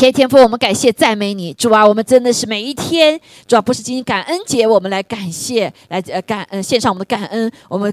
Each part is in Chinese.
谢谢天父，我们感谢赞美你，主啊，我们真的是每一天，主要不是今天感恩节，我们来感谢，来呃感恩献上我们的感恩，我们。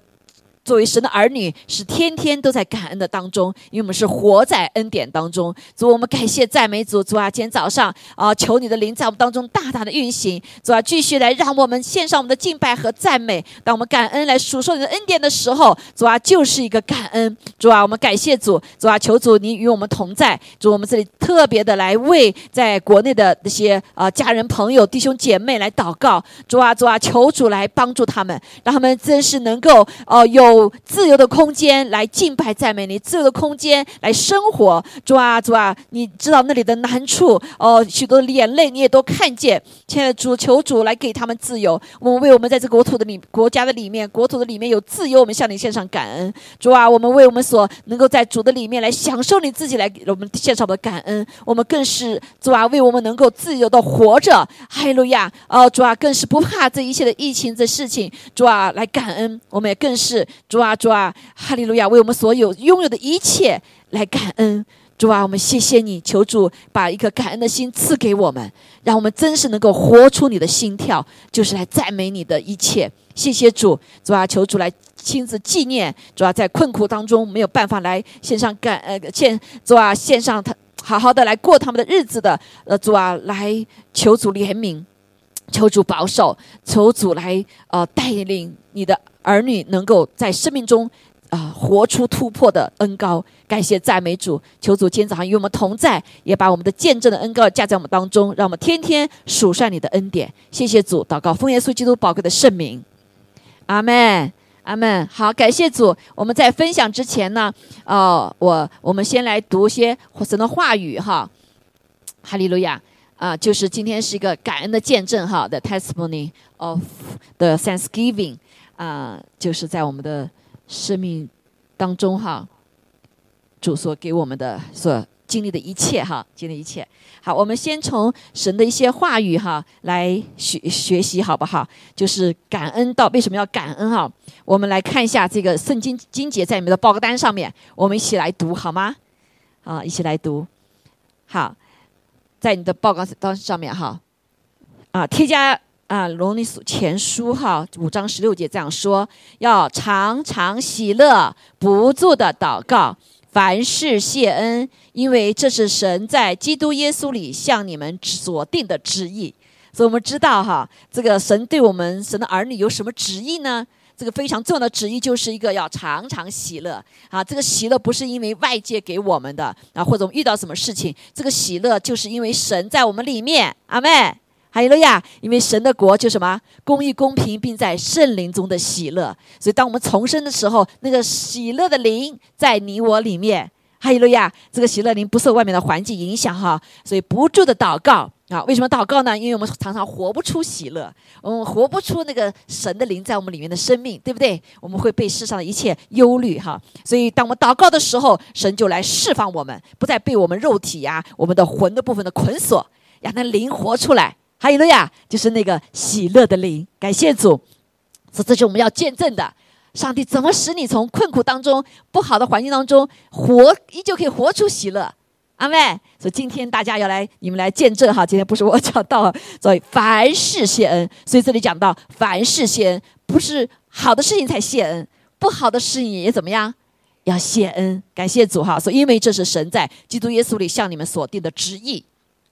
作为神的儿女，是天天都在感恩的当中，因为我们是活在恩典当中。主，我们感谢赞美主，主啊，今天早上啊，求你的灵在我们当中大大的运行。主啊，继续来让我们献上我们的敬拜和赞美。当我们感恩来数说你的恩典的时候，主啊，就是一个感恩。主啊，我们感谢主，主啊，求主你与我们同在。主，我们这里特别的来为在国内的那些啊家人朋友弟兄姐妹来祷告。主啊，主啊，求主来帮助他们，让他们真是能够哦有。自由的空间来敬拜赞美你，自由的空间来生活。主啊，主啊，你知道那里的难处哦，许多的眼泪你也都看见。亲爱的主，求主来给他们自由。我们为我们在这国土的里国家的里面，国土的里面有自由，我们向你献上感恩。主啊，我们为我们所能够在主的里面来享受你自己来给我们献上的感恩。我们更是主啊，为我们能够自由的活着。哈利路亚！哦，主啊，更是不怕这一切的疫情的事情。主啊，来感恩。我们也更是。主啊，主啊，哈利路亚！为我们所有拥有的一切来感恩。主啊，我们谢谢你，求主把一颗感恩的心赐给我们，让我们真是能够活出你的心跳，就是来赞美你的一切。谢谢主，主啊，求主来亲自纪念。主啊，在困苦当中没有办法来献上感呃献，主啊，献上他好好的来过他们的日子的呃主啊，来求主怜悯。求主保守，求主来呃带领你的儿女能够在生命中啊活出突破的恩高。感谢赞美主，求主今天早上与我们同在，也把我们的见证的恩高加在我们当中，让我们天天数算你的恩典。谢谢主，祷告奉耶稣基督宝贵的圣名，阿门，阿门。好，感谢主。我们在分享之前呢，哦，我我们先来读些神的话语哈，哈利路亚。啊，就是今天是一个感恩的见证哈，the testimony of the Thanksgiving，啊，就是在我们的生命当中哈，主所给我们的所经历的一切哈，经历一切。好，我们先从神的一些话语哈来学学习好不好？就是感恩到为什么要感恩哈？我们来看一下这个圣经经节在你们的报告单上面，我们一起来读好吗？啊，一起来读，好。在你的报告单上面哈，啊，添加啊，罗尼书前书哈，五章十六节这样说：要常常喜乐，不住的祷告，凡事谢恩，因为这是神在基督耶稣里向你们所定的旨意。所以我们知道哈，这个神对我们神的儿女有什么旨意呢？这个非常重要的旨意就是一个要常常喜乐啊！这个喜乐不是因为外界给我们的啊，或者我们遇到什么事情，这个喜乐就是因为神在我们里面。阿妹，哈利路亚，因为神的国就什么公义、公平，并在圣灵中的喜乐。所以当我们重生的时候，那个喜乐的灵在你我里面。哈利路亚，这个喜乐灵不受外面的环境影响哈，所以不住的祷告。啊，为什么祷告呢？因为我们常常活不出喜乐，我们活不出那个神的灵在我们里面的生命，对不对？我们会被世上的一切忧虑哈，所以当我们祷告的时候，神就来释放我们，不再被我们肉体呀、我们的魂的部分的捆锁，让那灵活出来。还有了呀，就是那个喜乐的灵。感谢主，这这是我们要见证的。上帝怎么使你从困苦当中、不好的环境当中活，依旧可以活出喜乐？阿妹，所以今天大家要来，你们来见证哈。今天不是我讲到，所以凡事谢恩。所以这里讲到凡事谢恩，不是好的事情才谢恩，不好的事情也怎么样，要谢恩，感谢主哈。所以因为这是神在基督耶稣里向你们所定的旨意，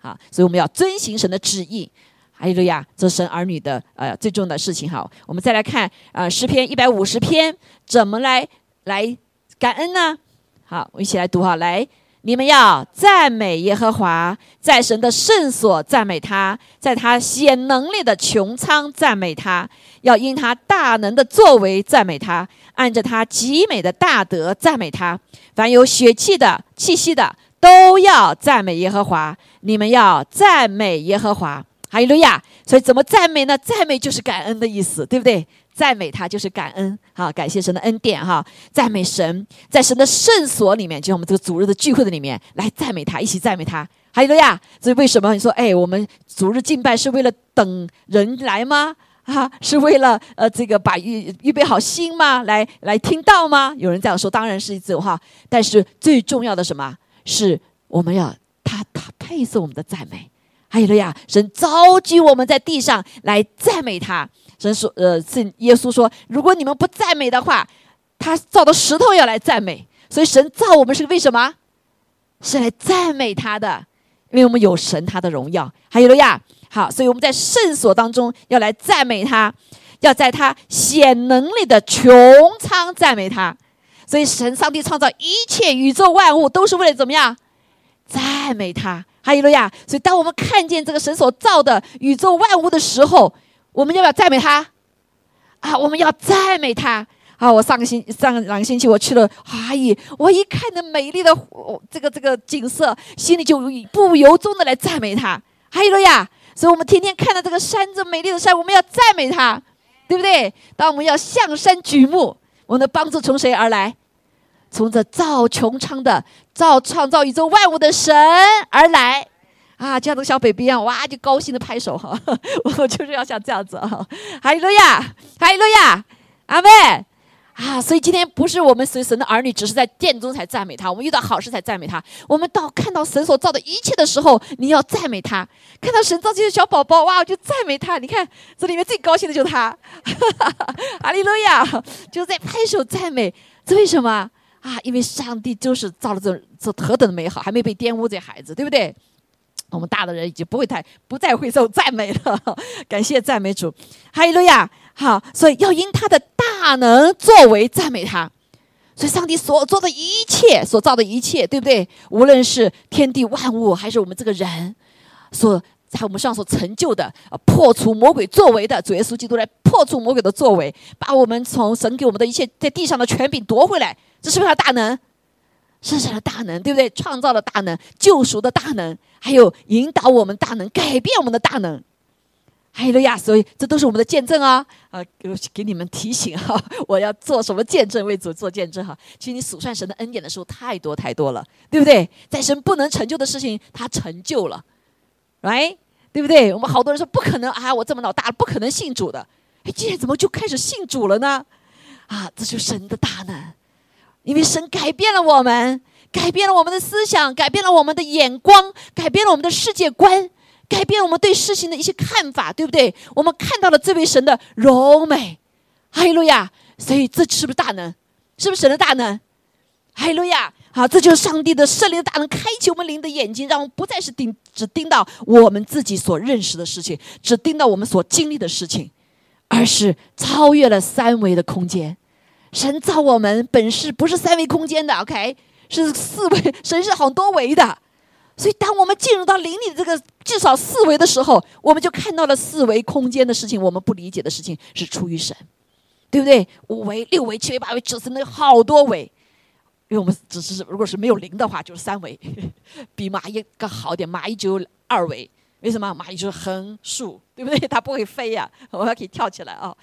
啊，所以我们要遵行神的旨意。哈利路亚，这神儿女的呃最重要的事情哈。我们再来看呃诗篇一百五十篇，怎么来来感恩呢？好，我一起来读哈，来。你们要赞美耶和华，在神的圣所赞美他，在他显能力的穹苍赞美他，要因他大能的作为赞美他，按着他极美的大德赞美他。凡有血气的、气息的，都要赞美耶和华。你们要赞美耶和华，哈利路亚。所以怎么赞美呢？赞美就是感恩的意思，对不对？赞美他就是感恩，好，感谢神的恩典，哈，赞美神，在神的圣所里面，就像我们这个主日的聚会的里面来赞美他，一起赞美他。还有路亚，所以为什么你说，哎，我们主日敬拜是为了等人来吗？啊，是为了呃这个把预预备好心吗？来来听到吗？有人这样说，当然是一句话，但是最重要的什么是我们要他他配受我们的赞美。还有了呀，神召集我们在地上来赞美他。神说：“呃，是耶稣说，如果你们不赞美的话，他造的石头要来赞美。所以神造我们是为什么？是来赞美他的，因为我们有神他的荣耀。还有了呀，好，所以我们在圣所当中要来赞美他，要在他显能力的穹苍赞美他。所以神上帝创造一切宇宙万物都是为了怎么样？赞美他。还有了呀，所以当我们看见这个神所造的宇宙万物的时候。我们要不要赞美他？啊，我们要赞美他啊！我上个星上个两个星期我去了华裔，我一看那美丽的这个这个景色，心里就不由衷的来赞美他。还有了呀，所以我们天天看到这个山，这美丽的山，我们要赞美他，对不对？当我们要向山举目，我们的帮助从谁而来？从这造穹苍的、造创造宇宙万物的神而来。啊，这样的小 baby 啊，哇，就高兴的拍手哈！我就是要像这样子啊，哈利路亚，哈利路亚，阿妹啊！所以今天不是我们随神的儿女，只是在殿中才赞美他，我们遇到好事才赞美他。我们到看到神所造的一切的时候，你要赞美他；看到神造这些小宝宝，哇，就赞美他。你看这里面最高兴的就是他，哈利路亚，就在拍手赞美。这为什么啊？因为上帝就是造了这这何等的美好，还没被玷污这孩子，对不对？我们大的人已经不会太不再会受赞美了，感谢赞美主，哈利路亚！好，所以要因他的大能作为赞美他。所以上帝所做的一切，所造的一切，对不对？无论是天地万物，还是我们这个人，所他我们上所成就的，破除魔鬼作为的，主耶稣基督来破除魔鬼的作为，把我们从神给我们的一切在地上的权柄夺回来，这是不是他大能？是神的大能，对不对？创造的大能，救赎的大能。还有引导我们大能，改变我们的大能，还有亚，所以这都是我们的见证啊！啊，给给你们提醒哈，我要做什么见证为主做见证哈？其实你数算神的恩典的时候，太多太多了，对不对？在神不能成就的事情，他成就了，right？对不对？我们好多人说不可能啊，我这么老大了，不可能信主的，哎，今天怎么就开始信主了呢？啊，这就是神的大能，因为神改变了我们。改变了我们的思想，改变了我们的眼光，改变了我们的世界观，改变了我们对事情的一些看法，对不对？我们看到了这位神的柔美，哈利路亚！所以这是不是大能？是不是神的大能？哈利路亚！好，这就是上帝的圣灵的大能，开启我们灵的眼睛，让我们不再是盯只盯到我们自己所认识的事情，只盯到我们所经历的事情，而是超越了三维的空间。神造我们本是不是三维空间的？OK。是四维，神是很多维的，所以当我们进入到灵里这个至少四维的时候，我们就看到了四维空间的事情，我们不理解的事情是出于神，对不对？五维、六维、七维、八维、九十那好多维，因为我们只是如果是没有零的话，就是三维，比蚂蚁更好点。蚂蚁只有二维，为什么？蚂蚁就是横竖，对不对？它不会飞呀，我还可以跳起来啊！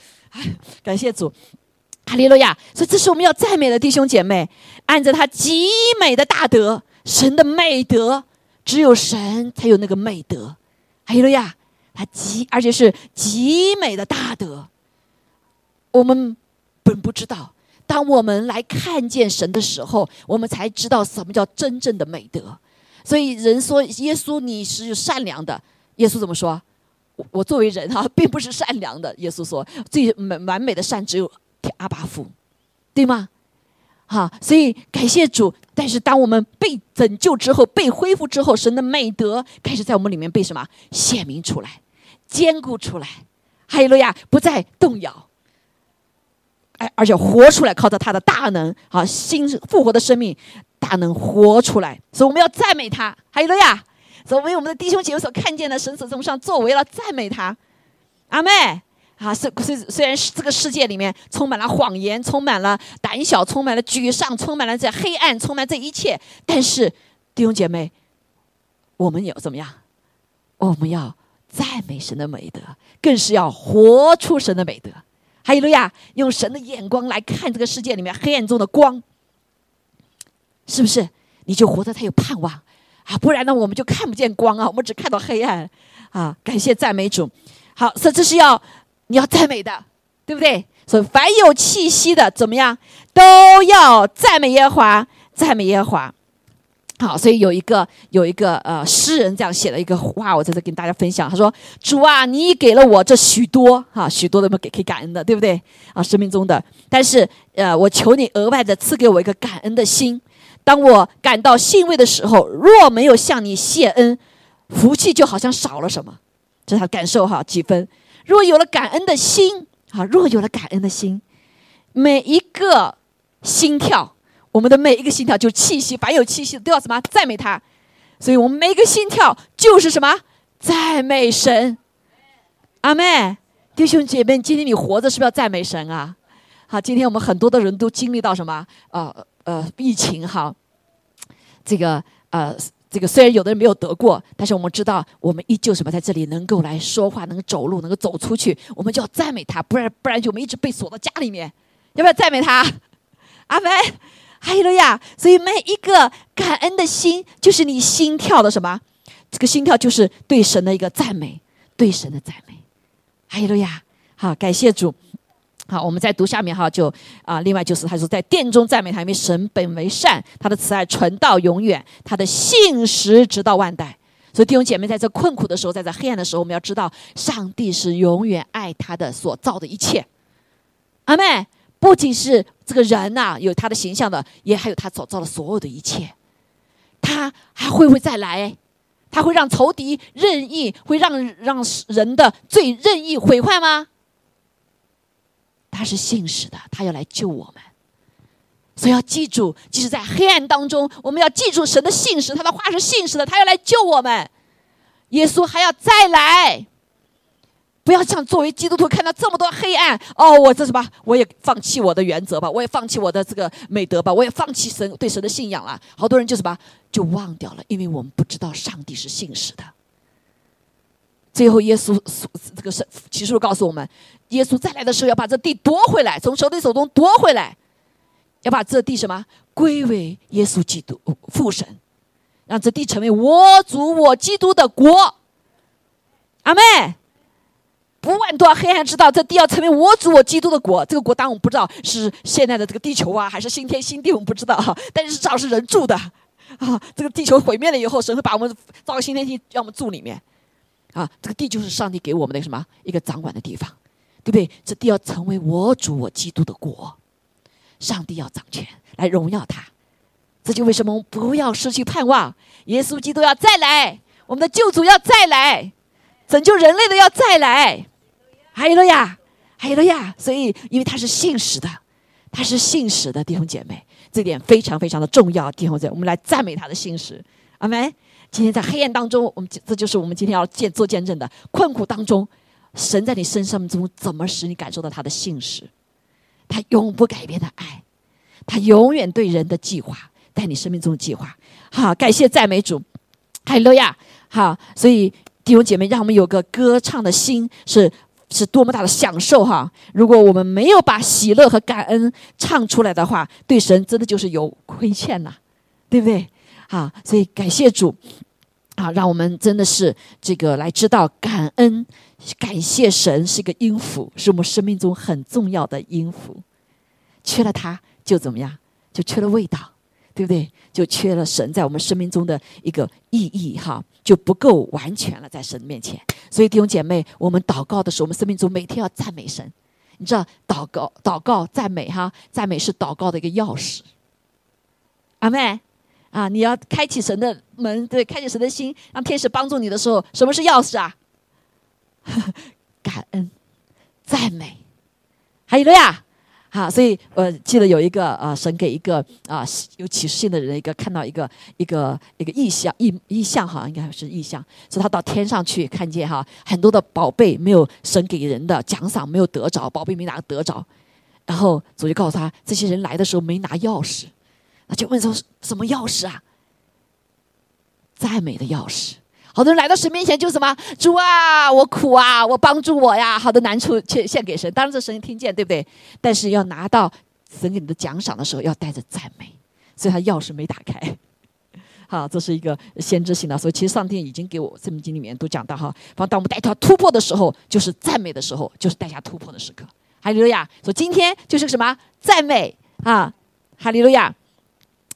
感谢主。哈利路亚！所以这是我们要赞美的弟兄姐妹，按着他极美的大德，神的美德，只有神才有那个美德。哈利路亚！他极而且是极美的大德。我们本不知道，当我们来看见神的时候，我们才知道什么叫真正的美德。所以人说耶稣你是善良的，耶稣怎么说？我我作为人哈，并不是善良的。耶稣说最完完美的善只有。阿巴夫，对吗？好，所以感谢主。但是当我们被拯救之后，被恢复之后，神的美德开始在我们里面被什么显明出来、坚固出来。哈利路亚，不再动摇，哎，而且活出来，靠着他的大能，好，新复活的生命，大能活出来。所以我们要赞美他。哈利路亚，所以为我们的弟兄姐妹所看见的神所从上作为了赞美他。阿妹。啊，虽虽虽然是这个世界里面充满了谎言，充满了胆小，充满了沮丧，充满了这黑暗，充满这一切，但是弟兄姐妹，我们有怎么样？我们要赞美神的美德，更是要活出神的美德。还有路亚，用神的眼光来看这个世界里面黑暗中的光，是不是？你就活得才有盼望啊！不然呢，我们就看不见光啊，我们只看到黑暗啊！感谢赞美主。好，所以这是要。你要赞美的，对不对？所以凡有气息的，怎么样，都要赞美耶和华，赞美耶和华。好，所以有一个有一个呃诗人这样写了一个话，我在这跟大家分享。他说：“主啊，你给了我这许多哈，许多的给可以感恩的，对不对啊？生命中的，但是呃，我求你额外的赐给我一个感恩的心。当我感到欣慰的时候，若没有向你谢恩，福气就好像少了什么。这是他感受哈，几分？若有了感恩的心，啊，若有了感恩的心，每一个心跳。”我们的每一个心跳就气息，凡有气息都要什么赞美他，所以我们每一个心跳就是什么赞美神。阿妹，弟兄姐妹，今天你活着是不是要赞美神啊？好，今天我们很多的人都经历到什么？呃呃，疫情哈，这个呃这个虽然有的人没有得过，但是我们知道我们依旧什么在这里能够来说话，能够走路，能够走出去，我们就要赞美他，不然不然就我们一直被锁到家里面，要不要赞美他？阿妹。哈利路亚，所以每一个感恩的心，就是你心跳的什么？这个心跳就是对神的一个赞美，对神的赞美。哈利路亚，好，感谢主。好，我们再读下面哈，就啊，另外就是他说，在殿中赞美他，因为神本为善，他的慈爱存到永远，他的信实直到万代。所以弟兄姐妹，在这困苦的时候，在这黑暗的时候，我们要知道，上帝是永远爱他的所造的一切。阿妹。不仅是这个人呐，有他的形象的，也还有他所造的所有的一切。他还会不会再来？他会让仇敌任意，会让让人的罪任意毁坏吗？他是信使的，他要来救我们。所以要记住，即使在黑暗当中，我们要记住神的信使，他的话是信使的，他要来救我们。耶稣还要再来。不要像作为基督徒看到这么多黑暗哦，我这什么？我也放弃我的原则吧，我也放弃我的这个美德吧，我也放弃神对神的信仰了。好多人就什么就忘掉了，因为我们不知道上帝是信实的。最后，耶稣这个是启示告诉我们，耶稣再来的时候要把这地夺回来，从仇敌手中夺回来，要把这地什么归为耶稣基督父神，让这地成为我主我基督的国。阿妹。不万多黑暗知道，这地要成为我主我基督的国。这个国当然我们不知道是现在的这个地球啊，还是新天新地，我们不知道哈。但是至少是人住的 啊。这个地球毁灭了以后，神会把我们造个新天地，让我们住里面啊。这个地就是上帝给我们的什么一个掌管的地方，对不对？这地要成为我主我基督的国，上帝要掌权来荣耀他。这就为什么我们不要失去盼望？耶稣基督要再来，我们的救主要再来，拯救人类的要再来。还有了呀，还有了呀，所以因为他是信实的，他是信实的弟兄姐妹，这点非常非常的重要。弟兄姐妹，我们来赞美他的信实。阿门。今天在黑暗当中，我们这就是我们今天要见做见证的困苦当中，神在你身上中怎么使你感受到他的信实？他永不改变的爱，他永远对人的计划，在你生命中的计划。好，感谢赞美主。哈利路亚。好，所以弟兄姐妹，让我们有个歌唱的心是。是多么大的享受哈！如果我们没有把喜乐和感恩唱出来的话，对神真的就是有亏欠呐，对不对？啊，所以感谢主，啊，让我们真的是这个来知道感恩、感谢神是一个音符，是我们生命中很重要的音符。缺了它就怎么样？就缺了味道，对不对？就缺了神在我们生命中的一个意义哈。就不够完全了，在神面前。所以弟兄姐妹，我们祷告的时候，我们生命中每天要赞美神。你知道，祷告、祷告、赞美，哈，赞美是祷告的一个钥匙。阿妹，啊，你要开启神的门，对，开启神的心，让天使帮助你的时候，什么是钥匙啊？感恩、赞美，还有了呀。好，所以我记得有一个啊，神给一个啊有启示性的人一个看到一个一个一个意象意意象哈，应该是意象，说他到天上去看见哈很多的宝贝没有神给人的奖赏没有得着，宝贝没拿得着，然后主就告诉他，这些人来的时候没拿钥匙，那就问说什么钥匙啊？赞美的钥匙。好多人来到神面前就什么主啊，我苦啊，我帮助我呀，好多难处去献给神，当然这神听见，对不对？但是要拿到神给你的奖赏的时候，要带着赞美，所以他钥匙没打开。好，这是一个先知性的，所以其实上帝已经给我圣经里面都讲到哈，当我们带他突破的时候，就是赞美的时候，就是带下突破的时刻。哈利路亚！说今天就是什么赞美啊？哈利路亚！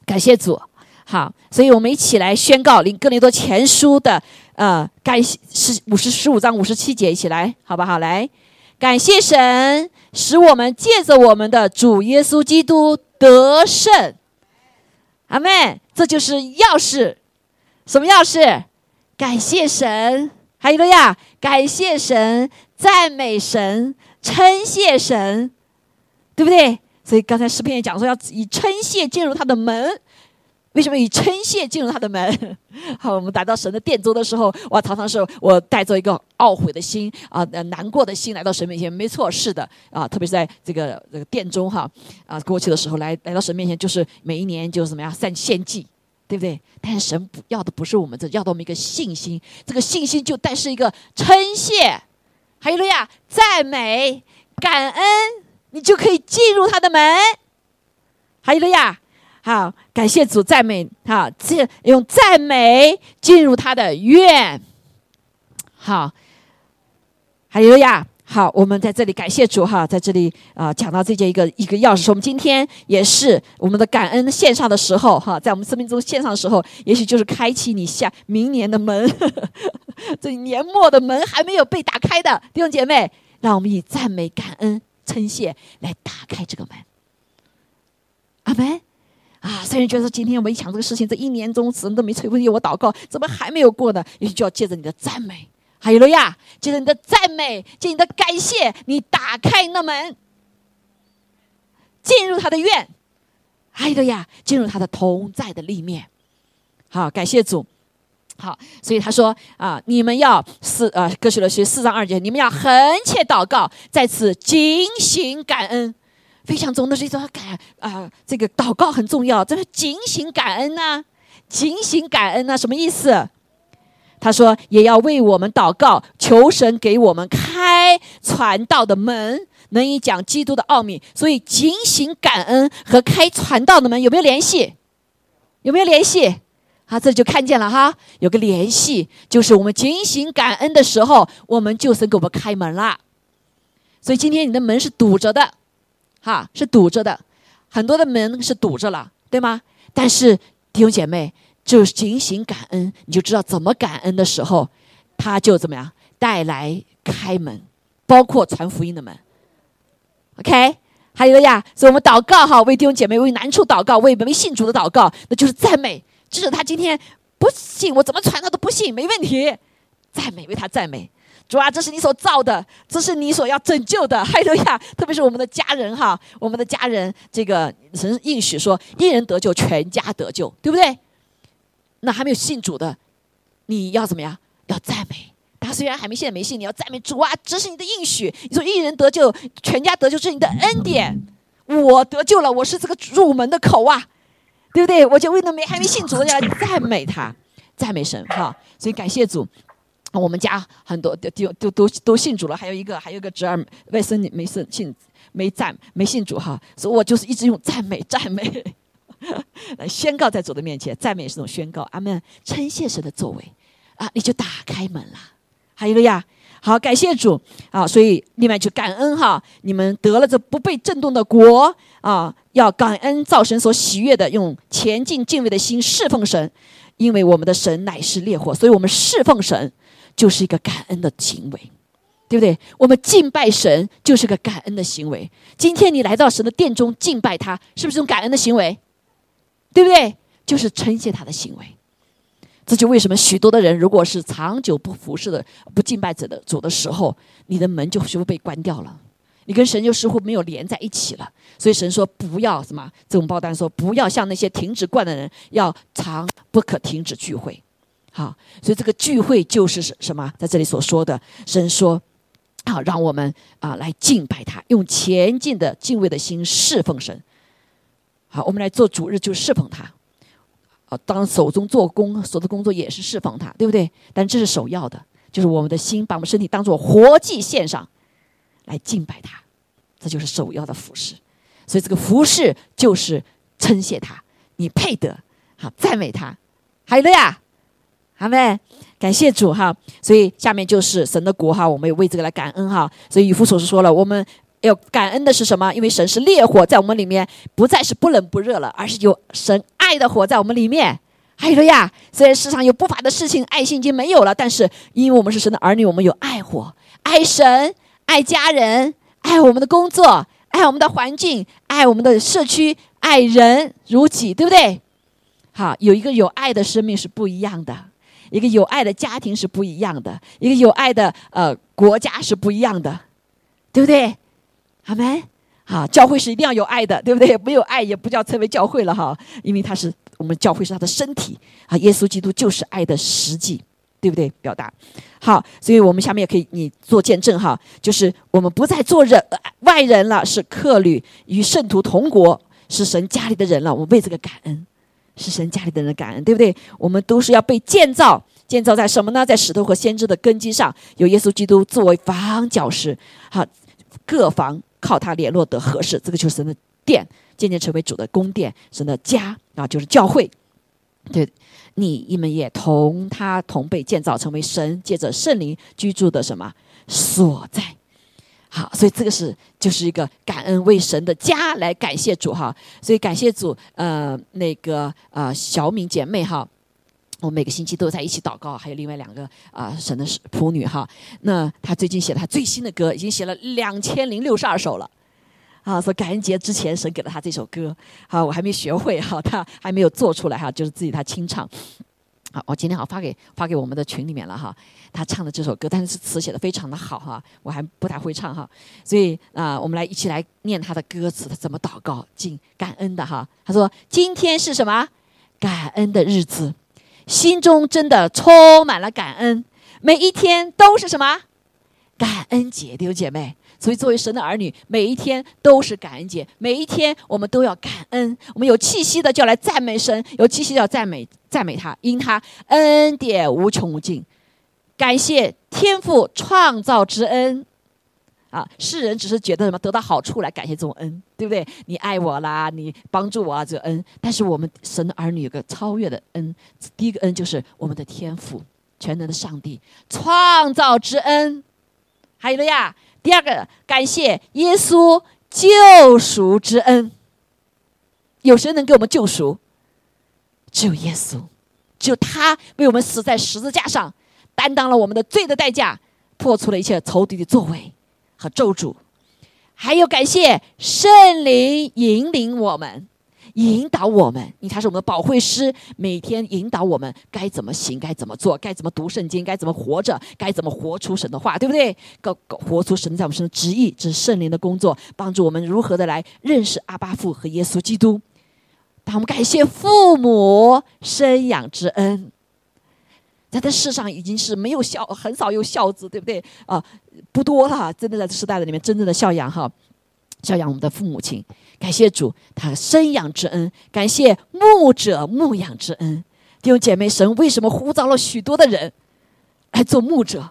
感谢主。好，所以我们一起来宣告《林哥林多前书》的呃感谢十五十十五章五十七节，一起来，好不好？来，感谢神，使我们借着我们的主耶稣基督得胜。阿妹，这就是钥匙。什么钥匙？感谢神，还有一个呀，感谢神，赞美神，称谢神，对不对？所以刚才诗篇也讲说，要以称谢进入他的门。为什么以称谢进入他的门？好，我们来到神的殿中的时候，哇，常常是我带着一个懊悔的心啊，难过的心来到神面前。没错，是的啊，特别是在这个这个殿中哈啊，过去的时候来来到神面前，就是每一年就是怎么样散献祭，对不对？但是神不要的不是我们这，要的我们一个信心。这个信心就带是一个称谢，还有了呀，赞美、感恩，你就可以进入他的门。还有了呀。好，感谢主，赞美好，这用赞美进入他的愿。好，还有呀，好，我们在这里感谢主哈，在这里啊讲到这件一个一个钥匙，我们今天也是我们的感恩线上的时候哈，在我们生命中线上的时候，也许就是开启你下明年的门，这年末的门还没有被打开的弟兄姐妹，让我们以赞美、感恩、称谢来打开这个门。阿门。啊！虽然觉得今天我们一想这个事情，这一年中神都没垂听我祷告，怎么还没有过呢？也许就要借着你的赞美，还有了呀，借着你的赞美，借你的感谢，你打开那门，进入他的院，还有了呀，进入他的同在的立面。好，感谢主。好，所以他说啊，你们要四呃，歌曲的学四章二节，你们要横切祷告，在此警醒感恩。非常重的是一种感啊，这个祷告很重要，这是警醒感恩呐，警醒感恩呐，什么意思？他说也要为我们祷告，求神给我们开传道的门，能以讲基督的奥秘。所以警醒感恩和开传道的门有没有联系？有没有联系？好，这就看见了哈，有个联系，就是我们警醒感恩的时候，我们就神给我们开门了。所以今天你的门是堵着的。哈，是堵着的，很多的门是堵着了，对吗？但是弟兄姐妹，就警醒感恩，你就知道怎么感恩的时候，他就怎么样带来开门，包括传福音的门。OK，还有呀，所以我们祷告哈，为弟兄姐妹为难处祷告，为没信主的祷告，那就是赞美。即使他今天不信，我怎么传他都不信，没问题，赞美为他赞美。主啊，这是你所造的，这是你所要拯救的，哈利路亚！特别是我们的家人哈，我们的家人，这个神应许说，一人得救，全家得救，对不对？那还没有信主的，你要怎么样？要赞美他。虽然还没现在没信，你要赞美主啊！这是你的应许。你说一人得救，全家得救，这是你的恩典。我得救了，我是这个入门的口啊，对不对？我就为那没还没信主的要赞美他，赞美神哈。所以感谢主。我们家很多都都都都都信主了，还有一个还有一个侄儿外甥女没信信没赞没信主哈，所以我就是一直用赞美赞美 来宣告在主的面前，赞美是种宣告，阿门，称谢神的作为啊，你就打开门了，还有个呀，好感谢主啊，所以另外就感恩哈，你们得了这不被震动的国啊，要感恩造神所喜悦的，用前进敬畏的心侍奉神，因为我们的神乃是烈火，所以我们侍奉神。就是一个感恩的行为，对不对？我们敬拜神就是个感恩的行为。今天你来到神的殿中敬拜他，是不是种感恩的行为？对不对？就是称谢他的行为。这就为什么许多的人，如果是长久不服侍的、不敬拜者的主的时候，你的门就似乎被关掉了，你跟神就似乎没有连在一起了。所以神说不要什么，这种报单说不要像那些停止惯的人，要常不可停止聚会。好，所以这个聚会就是什什么？在这里所说的，神说，好，让我们啊来敬拜他，用前进的敬畏的心侍奉神。好，我们来做主日就侍奉他。啊，当手中做工，所的工作也是侍奉他，对不对？但这是首要的，就是我们的心把我们身体当做活祭献上，来敬拜他，这就是首要的服饰。所以这个服饰就是称谢他，你配得，好赞美他，还有了呀。好没？感谢主哈，所以下面就是神的国哈，我们也为这个来感恩哈。所以以弗所是说了，我们要感恩的是什么？因为神是烈火在我们里面，不再是不冷不热了，而是有神爱的火在我们里面。还有呀，虽然世上有不法的事情，爱心已经没有了，但是因为我们是神的儿女，我们有爱火，爱神，爱家人，爱我们的工作，爱我们的环境，爱我们的社区，爱人如己，对不对？好，有一个有爱的生命是不一样的，一个有爱的家庭是不一样的，一个有爱的呃国家是不一样的，对不对？阿门。好，教会是一定要有爱的，对不对？没有爱也不叫称为教会了哈，因为它是我们教会是他的身体啊。耶稣基督就是爱的实际，对不对？表达好，所以我们下面也可以你做见证哈，就是我们不再做人外人了，是客旅与圣徒同国，是神家里的人了。我为这个感恩，是神家里的人感恩，对不对？我们都是要被建造，建造在什么呢？在石头和先知的根基上，有耶稣基督作为房角石，好，各房。靠他联络得合适，这个就是神的殿，渐渐成为主的宫殿，神的家啊，就是教会。对，你你们也同他同被建造，成为神借着圣灵居住的什么所在？好，所以这个是就是一个感恩为神的家来感谢主哈。所以感谢主，呃，那个呃小敏姐妹哈。我每个星期都在一起祷告，还有另外两个啊神的仆女哈。那她最近写她最新的歌，已经写了两千零六十二首了，啊，说感恩节之前神给了她这首歌，好，我还没学会哈，她还没有做出来哈，就是自己她清唱。好，我今天好发给发给我们的群里面了哈，他唱的这首歌，但是词写的非常的好哈，我还不太会唱哈，所以啊，我们来一起来念他的歌词，他怎么祷告敬感恩的哈。他说今天是什么感恩的日子。心中真的充满了感恩，每一天都是什么感恩节，弟兄姐妹。所以作为神的儿女，每一天都是感恩节，每一天我们都要感恩。我们有气息的就要来赞美神，有气息要赞美赞美他，因他恩典无穷无尽，感谢天父创造之恩。啊，世人只是觉得什么得到好处来感谢这种恩，对不对？你爱我啦，你帮助我啊，这个恩。但是我们神的儿女有个超越的恩，第一个恩就是我们的天赋，全能的上帝创造之恩，还有了呀。第二个，感谢耶稣救赎之恩。有谁能给我们救赎？只有耶稣，只有他为我们死在十字架上，担当了我们的罪的代价，破除了一切仇敌的作为。和咒诅，还有感谢圣灵引领我们、引导我们。你他是我们的保惠师，每天引导我们该怎么行、该怎么做、该怎么读圣经、该怎么活着、该怎么活出神的话，对不对？搞搞活出神在我们身上的旨意，这是圣灵的工作，帮助我们如何的来认识阿巴父和耶稣基督。当我们感谢父母生养之恩。在这世上已经是没有孝，很少有孝子，对不对啊？不多了，真的在时代的里面，真正的孝养哈，孝养我们的父母亲。感谢主，他生养之恩；感谢牧者牧养之恩。弟兄姐妹，神为什么呼召了许多的人来做牧者？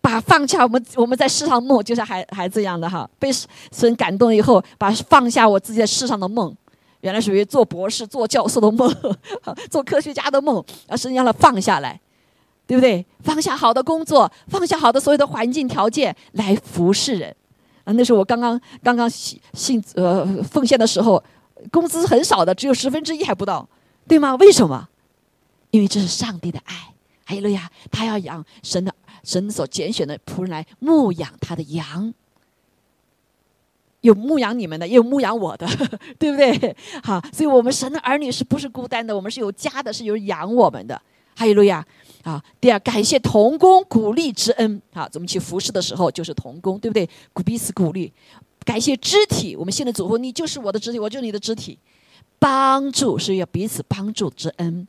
把放下我们我们在世上梦，就像孩孩子一样的哈，被神感动以后，把放下我自己在世上的梦，原来属于做博士、做教授的梦，做科学家的梦，而神让他放下来。对不对？放下好的工作，放下好的所有的环境条件来服侍人，啊，那是我刚刚刚刚信信呃奉献的时候，工资很少的，只有十分之一还不到，对吗？为什么？因为这是上帝的爱，还有路亚，他要养神的神所拣选的仆人来牧养他的羊，有牧养你们的，也有牧养我的，对不对？好，所以我们神的儿女是不是孤单的？我们是有家的，是有养我们的。哈利路亚！啊，第二，感谢同工鼓励之恩。啊，咱们去服侍的时候就是同工，对不对？彼此鼓励。感谢肢体，我们现在组合，你就是我的肢体，我就是你的肢体。帮助是要彼此帮助之恩。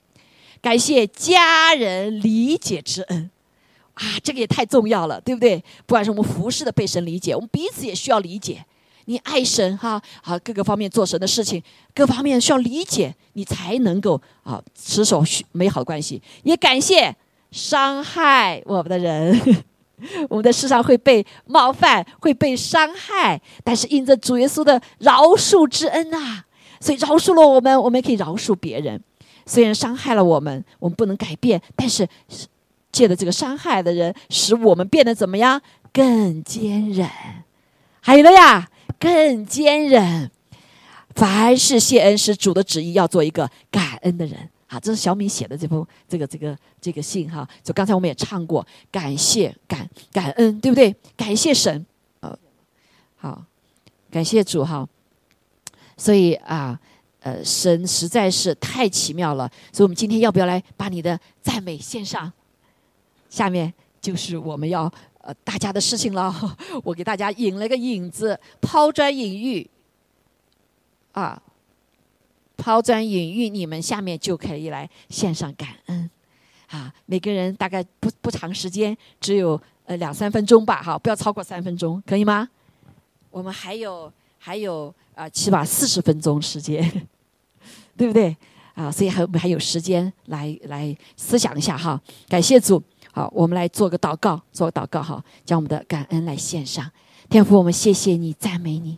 感谢家人理解之恩。啊，这个也太重要了，对不对？不管是我们服侍的被神理解，我们彼此也需要理解。你爱神哈，好各个方面做神的事情，各方面需要理解，你才能够啊持守美好关系。也感谢伤害我们的人，我们的世上会被冒犯，会被伤害，但是因着主耶稣的饶恕之恩呐，所以饶恕了我们，我们也可以饶恕别人。虽然伤害了我们，我们不能改变，但是借着这个伤害的人，使我们变得怎么样？更坚韧。还有了呀，更坚忍。凡是谢恩是主的旨意，要做一个感恩的人。啊，这是小敏写的这封这个这个这个信哈。就刚才我们也唱过，感谢感感恩，对不对？感谢神，呃，好，感谢主哈。所以啊，呃，神实在是太奇妙了。所以我们今天要不要来把你的赞美献上？下面就是我们要呃大家的事情了。我给大家引了个引子，抛砖引玉啊。抛砖引玉，你们下面就可以来献上感恩，啊，每个人大概不不长时间，只有呃两三分钟吧，哈，不要超过三分钟，可以吗？我们还有还有啊，起码四十分钟时间，对不对？啊，所以还我们还有时间来来思想一下哈。感谢主，好，我们来做个祷告，做个祷告哈，将我们的感恩来献上。天父，我们谢谢你，赞美你，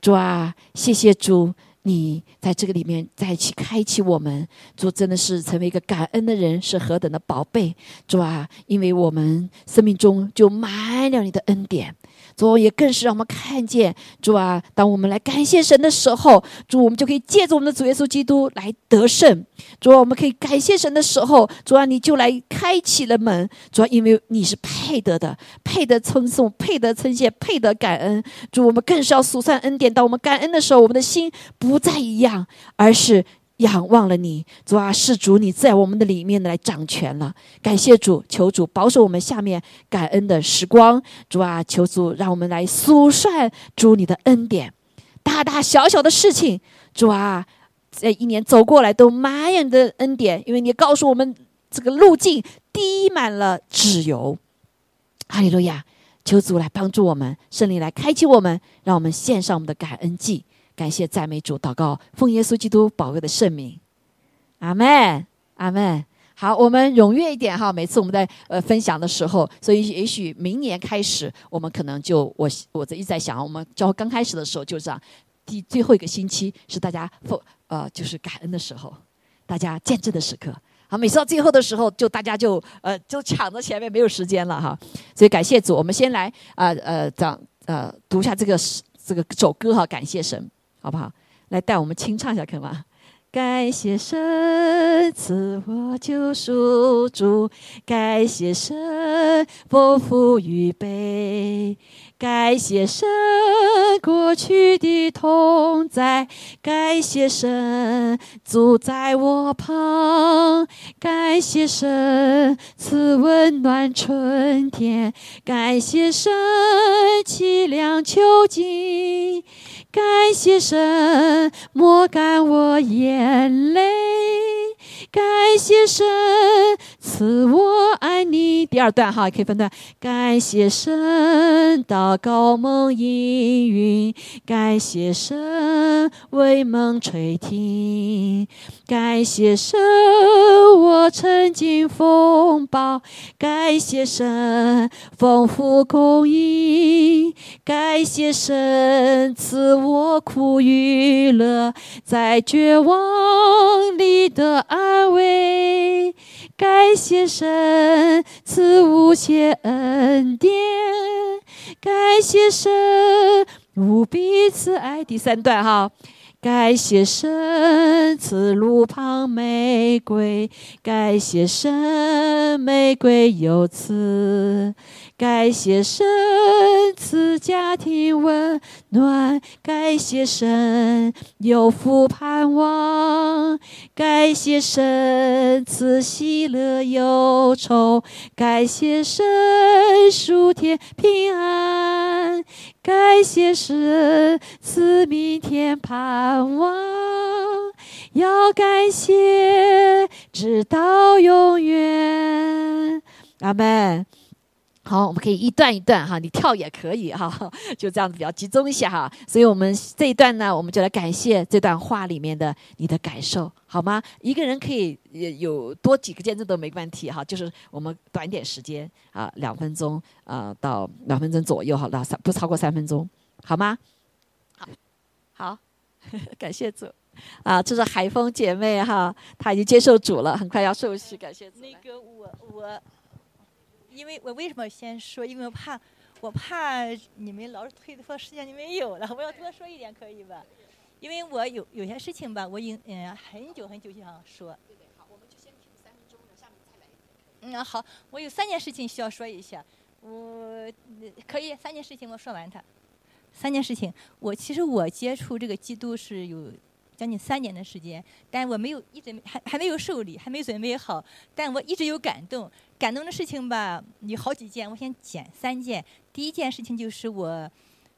主啊，谢谢主。你在这个里面再去开启我们，主真的是成为一个感恩的人，是何等的宝贝，主啊！因为我们生命中就满了你的恩典。主也更是让我们看见，主啊，当我们来感谢神的时候，主我们就可以借助我们的主耶稣基督来得胜。主啊，我们可以感谢神的时候，主啊，你就来开启了门。主啊，因为你是配得的，配得称颂，配得称谢，配得感恩。主，我们更是要数算恩典。当我们感恩的时候，我们的心不再一样，而是。仰望了你，主啊，是主你在我们的里面来掌权了。感谢主，求主保守我们下面感恩的时光。主啊，求主让我们来数算主你的恩典，大大小小的事情。主啊，这一年走过来都满眼的恩典，因为你告诉我们这个路径滴满了脂油。哈利路亚！求主来帮助我们，圣灵来开启我们，让我们献上我们的感恩祭。感谢赞美主，祷告奉耶稣基督宝贵的圣名，阿门，阿门。好，我们踊跃一点哈。每次我们在呃分享的时候，所以也许明年开始，我们可能就我我这一直在想，我们教刚开始的时候就这样，第最后一个星期是大家奉呃就是感恩的时候，大家见证的时刻。好，每次到最后的时候，就大家就呃就抢着前面没有时间了哈。所以感谢主，我们先来啊呃讲呃读一下这个这个首歌哈，感谢神。好不好？来带我们清唱一下，可以吗？感谢神赐我救赎主，感谢神不负预备，感谢神过去的同在，感谢神住在我旁，感谢神赐温暖春天，感谢神凄凉秋景。感谢神抹干我眼泪，感谢神赐我爱你。第二段哈，可以分段。感谢神祷告梦应允，感谢神为梦垂听，感谢神我曾经风暴，感谢神丰富供应，感谢神赐。我苦与乐，在绝望里的安慰，感谢神赐无限恩典，感谢神无比慈爱。第三段哈。感谢神赐路旁玫瑰，感谢神玫瑰有刺，感谢神赐家庭温暖，感谢神有福盼望，感谢神赐喜乐忧愁，感谢神属天平安。感谢神赐明天盼望，要感谢直到永远。阿门。好，我们可以一段一段哈，你跳也可以哈，就这样子比较集中一下哈。所以我们这一段呢，我们就来感谢这段话里面的你的感受，好吗？一个人可以有多几个见证都没问题哈，就是我们短点时间啊，两分钟啊到两分钟左右哈，到三不超过三分钟，好吗？好，好，感谢主啊，这是海风姐妹哈，她已经接受主了，很快要受洗，感谢主。那个我我。因为我为什么先说？因为我怕我怕你们老是推的说时间就没有了，我要多说一点可以吧？因为我有有些事情吧，我已嗯很久很久就想说。对对，好，我们就先停三分钟，下面再来嗯，好，我有三件事情需要说一下，我可以三件事情我说完它。三件事情，我其实我接触这个基督是有将近三年的时间，但我没有一直还还没有受理，还没准备好，但我一直有感动，感动的事情吧有好几件，我先讲三件。第一件事情就是我，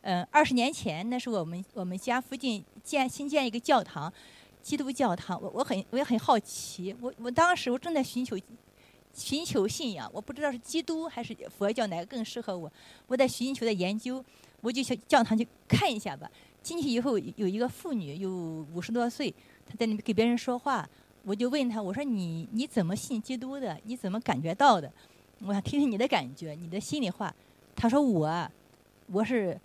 嗯，二十年前那是我们我们家附近建新建一个教堂，基督教堂，我我很我也很好奇，我我当时我正在寻求寻求信仰，我不知道是基督还是佛教哪个更适合我，我在寻求在研究。我就去教堂去看一下吧。进去以后，有一个妇女，有五十多岁，她在那边给别人说话。我就问她，我说你你怎么信基督的？你怎么感觉到的？我想听听你的感觉，你的心里话。她说我，我是，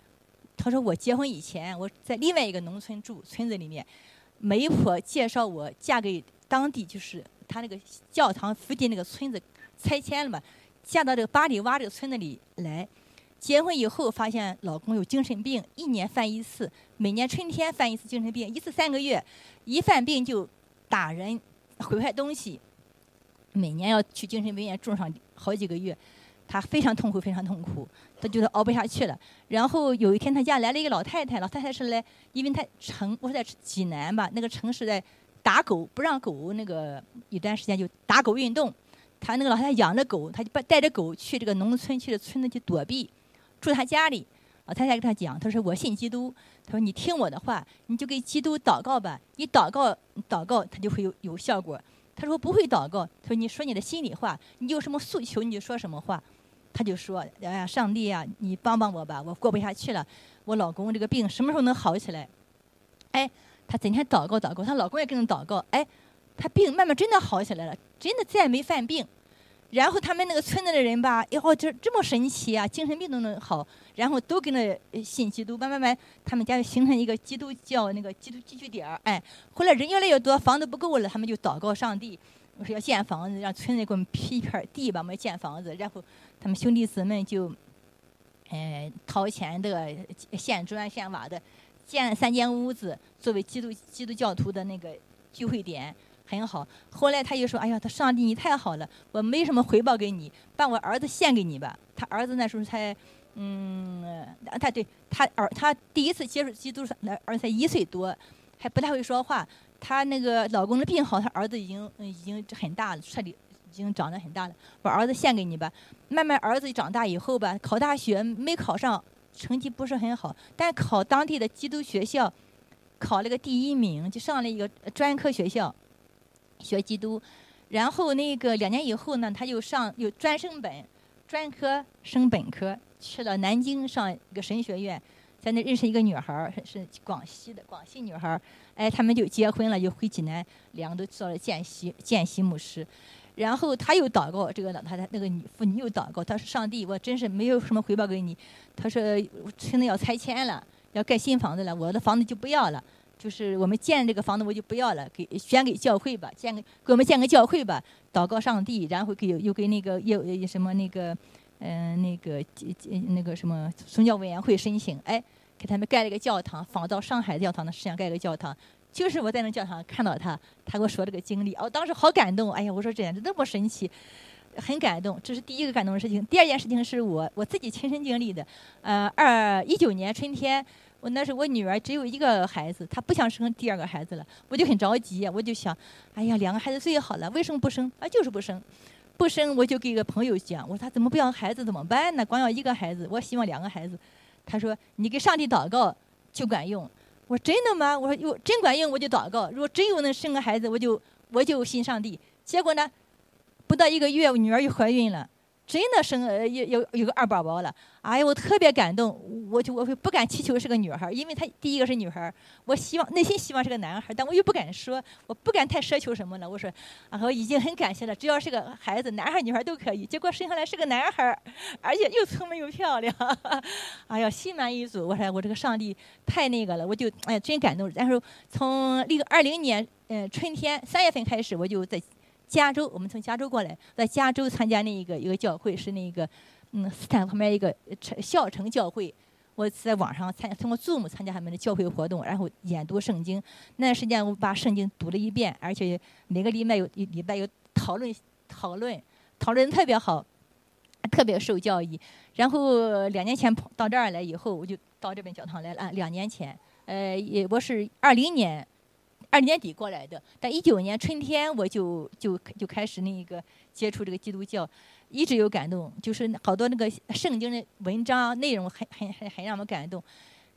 她说我结婚以前我在另外一个农村住，村子里面，媒婆介绍我嫁给当地，就是他那个教堂附近那个村子拆迁了嘛，嫁到这个八里洼这个村子里来。结婚以后发现老公有精神病，一年犯一次，每年春天犯一次精神病，一次三个月，一犯病就打人、毁坏东西，每年要去精神病院住上好几个月，他非常痛苦，非常痛苦，他觉得熬不下去了。然后有一天他家来了一个老太太，老太太是来，因为他城我是在济南吧，那个城市在打狗，不让狗那个一段时间就打狗运动，他那个老太太养着狗，他就把带着狗去这个农村去的村子去躲避。住他家里，老太太跟他讲，他说我信基督，他说你听我的话，你就给基督祷告吧，你祷告祷告，他就会有有效果。他说不会祷告，他说你说你的心里话，你有什么诉求你就说什么话。他就说，哎呀，上帝呀，你帮帮我吧，我过不下去了，我老公这个病什么时候能好起来？哎，他整天祷告祷告，她老公也跟着祷告，哎，他病慢慢真的好起来了，真的再没犯病。然后他们那个村子的人吧，以后就这么神奇啊，精神病都能好，然后都跟着信基督，慢慢慢，他们家就形成一个基督教那个基督聚居点儿。哎，后来人越来越多，房子不够了，他们就祷告上帝，我说要建房子，让村子给我们批一片地吧，我们建房子。然后他们兄弟姊妹就，哎，掏钱的，现砖现瓦的，建了三间屋子，作为基督基督教徒的那个聚会点。很好，后来他又说：“哎呀，他上帝你太好了，我没什么回报给你，把我儿子献给你吧。”他儿子那时候才，嗯，他对他儿他第一次接触基督，那儿子才一岁多，还不太会说话。他那个老公的病好，他儿子已经已经很大了，彻底已经长得很大了。把儿子献给你吧。慢慢儿子长大以后吧，考大学没考上，成绩不是很好，但考当地的基督学校，考了个第一名，就上了一个专科学校。学基督，然后那个两年以后呢，他又上又专升本，专科升本科，去了南京上一个神学院，在那认识一个女孩儿，是广西的广西女孩儿，哎，他们就结婚了，就回济南，两个都做了见习见习牧师，然后他又祷告，这个老太太那个妇女又祷告，她说上帝，我真是没有什么回报给你，他说村子要拆迁了，要盖新房子了，我的房子就不要了。就是我们建这个房子，我就不要了，给捐给教会吧，建个给我们建个教会吧，祷告上帝，然后给又给那个又什么那个，嗯，那个那个什么宗教委员会申请，哎，给他们盖了一个教堂，仿照上海教堂的式样盖个教堂。就是我在那教堂看到他，他给我说这个经历，哦，当时好感动，哎呀，我说这简直那么神奇，很感动。这是第一个感动的事情。第二件事情是我我自己亲身经历的，呃，二一九年春天。我那时候我女儿只有一个孩子，她不想生第二个孩子了，我就很着急，我就想，哎呀，两个孩子最好了，为什么不生？啊，就是不生，不生我就给一个朋友讲，我说他怎么不要孩子怎么办呢？光要一个孩子，我希望两个孩子。他说你给上帝祷告就管用。我说真的吗？我说有真管用我就祷告，如果真有能生个孩子，我就我就信上帝。结果呢，不到一个月，我女儿又怀孕了。真的生呃有有有个二宝宝了，哎呀，我特别感动，我就我不敢祈求是个女孩，因为她第一个是女孩，我希望内心希望是个男孩，但我又不敢说，我不敢太奢求什么了。我说，啊，我已经很感谢了，只要是个孩子，男孩女孩都可以。结果生下来是个男孩，而且又聪明又漂亮，哎呀，心满意足。我说我这个上帝太那个了，我就哎真感动。然后从那个二零年嗯春天三月份开始，我就在。加州，我们从加州过来，在加州参加那一个一个教会，是那个嗯斯坦旁边一个城孝城教会。我在网上参通过 Zoom 参加他们的教会活动，然后研读圣经。那段时间我把圣经读了一遍，而且每个礼拜有礼拜有讨论讨论讨论特别好，特别受教益。然后两年前跑到这儿来以后，我就到这边教堂来了。两年前，呃，也我是二零年二年底过来的，但一九年春天我就就就开始那个接触这个基督教。一直有感动，就是好多那个圣经的文章内容很很很很让我感动。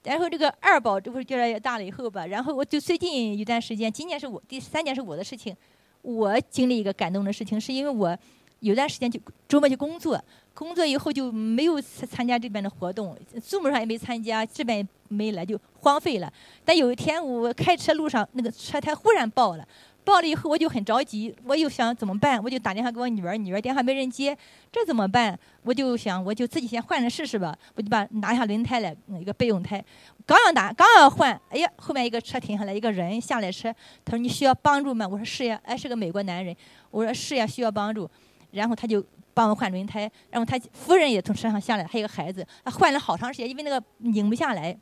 然后这个二宝这不是越来越大了以后吧，然后我就最近一段时间，今年是我第三年是我的事情，我经历一个感动的事情，是因为我有段时间就周末去工作，工作以后就没有参加这边的活动，Zoom 上也没参加，这边没来就荒废了。但有一天我开车路上，那个车胎忽然爆了。爆了以后我就很着急，我又想怎么办？我就打电话给我女儿，女儿电话没人接，这怎么办？我就想，我就自己先换着试试吧。我就把拿下轮胎来，一个备用胎，刚要打，刚要换，哎呀，后面一个车停下来，一个人下来车，他说你需要帮助吗？我说是呀，哎，是个美国男人，我说是呀，需要帮助。然后他就帮我换轮胎，然后他夫人也从车上下来，还有个孩子，他换了好长时间，因为那个拧不下来。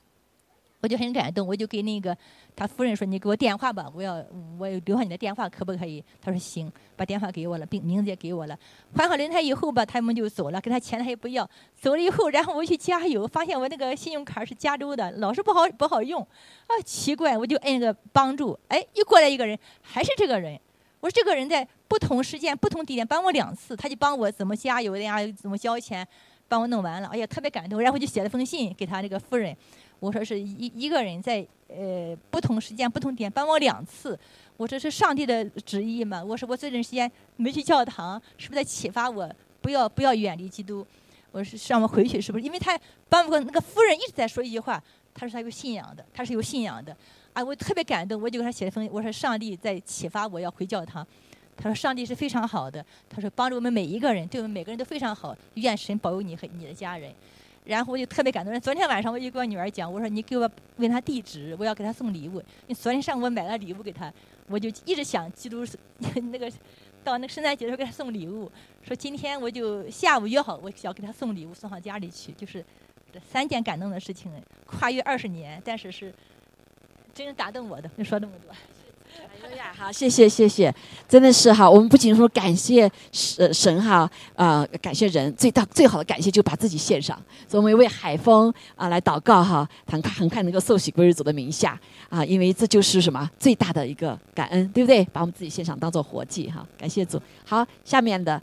我就很感动，我就给那个他夫人说：“你给我电话吧，我要我留下你的电话，可不可以？”他说：“行，把电话给我了，并名字也给我了。”换好轮胎以后吧，他们就走了，给他钱他也不要。走了以后，然后我去加油，发现我那个信用卡是加州的，老是不好不好用。啊，奇怪，我就摁个帮助，哎，又过来一个人，还是这个人。我说这个人在不同时间、不同地点帮我两次，他就帮我怎么加油的呀，怎么交钱，帮我弄完了。哎呀，特别感动，然后就写了封信给他那个夫人。我说是一一个人在呃不同时间不同点帮我两次，我说是上帝的旨意嘛。我说我这段时间没去教堂，是不是在启发我不要不要远离基督？我说是让我回去，是不是？因为他帮我那个夫人一直在说一句话，他说他有信仰的，他是有信仰的。啊，我特别感动，我就给他写了封，我说上帝在启发我要回教堂。他说上帝是非常好的，他说帮助我们每一个人，对我们每个人都非常好。愿神保佑你和你的家人。然后我就特别感动。昨天晚上我就跟我女儿讲，我说你给我问他地址，我要给他送礼物。你昨天上午我买了礼物给他，我就一直想基督 那个到那圣诞节的时候给他送礼物。说今天我就下午约好，我想给他送礼物送到家里去。就是这三件感动的事情，跨越二十年，但是是真打动我的。你说那么多。哎呀，好，谢谢谢谢，真的是哈，我们不仅说感谢神神哈，啊，感谢人，最大最好的感谢就把自己献上，所以我们为海峰啊来祷告哈，很快很快能够受洗归入主的名下啊，因为这就是什么最大的一个感恩，对不对？把我们自己献上当做活祭哈，感谢主。好，下面的，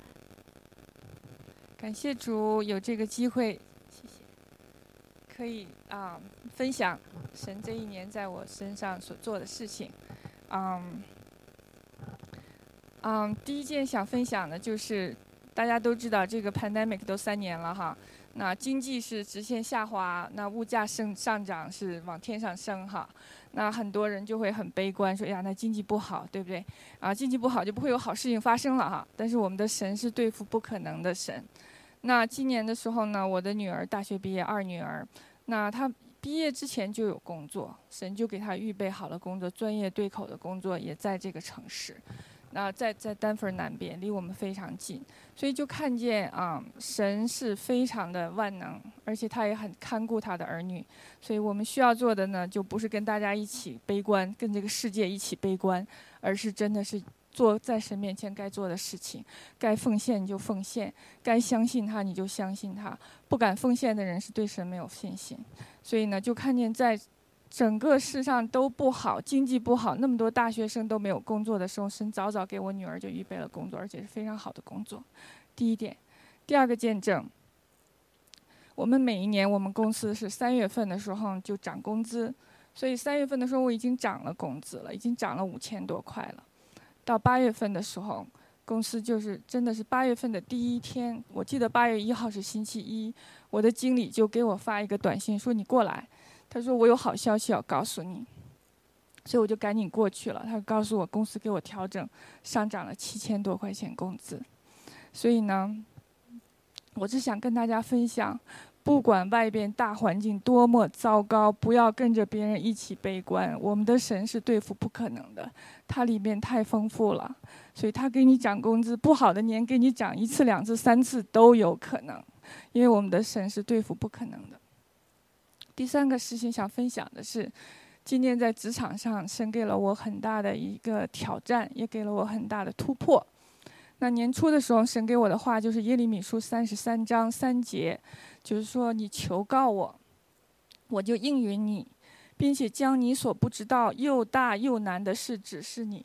感谢主有这个机会，谢谢，可以啊分享神这一年在我身上所做的事情。嗯，嗯，第一件想分享的就是，大家都知道这个 pandemic 都三年了哈，那经济是直线下滑，那物价升上涨是往天上升哈，那很多人就会很悲观，说呀，那经济不好，对不对？啊，经济不好就不会有好事情发生了哈。但是我们的神是对付不可能的神。那今年的时候呢，我的女儿大学毕业，二女儿，那她。毕业之前就有工作，神就给他预备好了工作，专业对口的工作也在这个城市，那在在丹佛南边，离我们非常近，所以就看见啊，神是非常的万能，而且他也很看顾他的儿女，所以我们需要做的呢，就不是跟大家一起悲观，跟这个世界一起悲观，而是真的是。做在神面前该做的事情，该奉献你就奉献，该相信他你就相信他。不敢奉献的人是对神没有信心。所以呢，就看见在整个世上都不好，经济不好，那么多大学生都没有工作的时候，神早早给我女儿就预备了工作，而且是非常好的工作。第一点，第二个见证，我们每一年我们公司是三月份的时候就涨工资，所以三月份的时候我已经涨了工资了，已经涨了五千多块了。到八月份的时候，公司就是真的是八月份的第一天，我记得八月一号是星期一，我的经理就给我发一个短信说你过来，他说我有好消息要告诉你，所以我就赶紧过去了。他告诉我公司给我调整，上涨了七千多块钱工资，所以呢，我只想跟大家分享，不管外边大环境多么糟糕，不要跟着别人一起悲观。我们的神是对付不可能的，它里面太丰富了，所以他给你涨工资，不好的年给你涨一次、两次、三次都有可能，因为我们的神是对付不可能的。第三个事情想分享的是，今年在职场上，神给了我很大的一个挑战，也给了我很大的突破。那年初的时候，神给我的话就是耶利米书三十三章三节，就是说你求告我，我就应允你，并且将你所不知道又大又难的事指示你，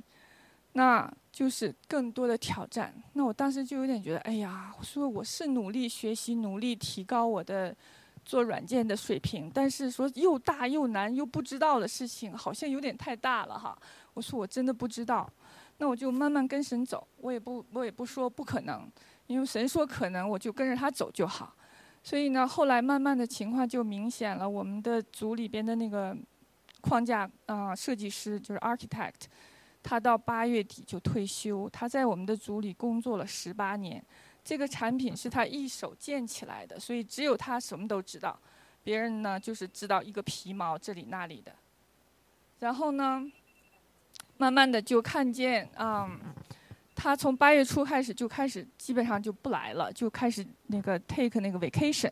那就是更多的挑战。那我当时就有点觉得，哎呀，我说我是努力学习，努力提高我的做软件的水平，但是说又大又难又不知道的事情，好像有点太大了哈。我说我真的不知道。那我就慢慢跟神走，我也不我也不说不可能，因为神说可能，我就跟着他走就好。所以呢，后来慢慢的情况就明显了。我们的组里边的那个框架啊设计师就是 architect，他到八月底就退休。他在我们的组里工作了十八年，这个产品是他一手建起来的，所以只有他什么都知道，别人呢就是知道一个皮毛这里那里的。然后呢？慢慢的就看见，嗯，他从八月初开始就开始基本上就不来了，就开始那个 take 那个 vacation，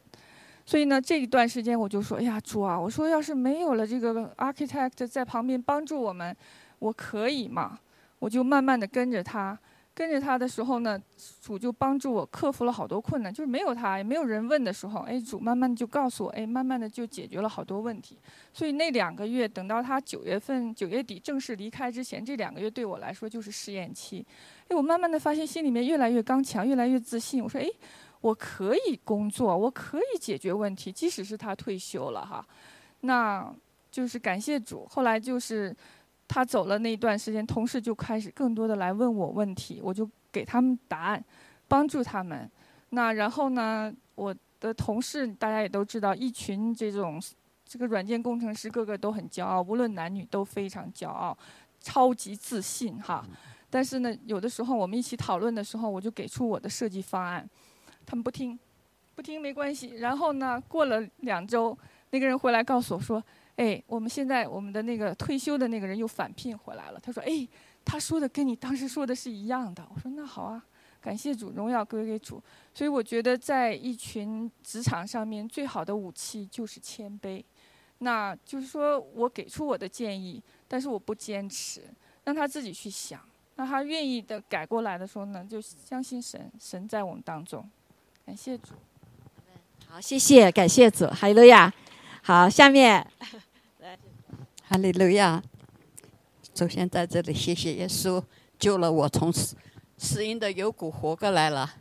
所以呢这一段时间我就说，哎呀主啊，我说要是没有了这个 architect 在旁边帮助我们，我可以吗？我就慢慢的跟着他。跟着他的时候呢，主就帮助我克服了好多困难。就是没有他，也没有人问的时候，哎，主慢慢就告诉我，哎，慢慢的就解决了好多问题。所以那两个月，等到他九月份九月底正式离开之前，这两个月对我来说就是试验期。哎，我慢慢的发现心里面越来越刚强，越来越自信。我说，哎，我可以工作，我可以解决问题，即使是他退休了哈，那就是感谢主。后来就是。他走了那一段时间，同事就开始更多的来问我问题，我就给他们答案，帮助他们。那然后呢，我的同事大家也都知道，一群这种这个软件工程师，个个都很骄傲，无论男女都非常骄傲，超级自信哈。但是呢，有的时候我们一起讨论的时候，我就给出我的设计方案，他们不听，不听没关系。然后呢，过了两周，那个人回来告诉我说。哎，我们现在我们的那个退休的那个人又返聘回来了。他说：“哎，他说的跟你当时说的是一样的。”我说：“那好啊，感谢主，荣耀归给主。”所以我觉得，在一群职场上面，最好的武器就是谦卑。那就是说我给出我的建议，但是我不坚持，让他自己去想。那他愿意的改过来的时候呢，就相信神，神在我们当中。感谢主。好，谢谢，感谢主，哈利路亚。好，下面。哈利路亚！首先在这里谢谢耶稣救了我从死死荫的幽谷活过来了。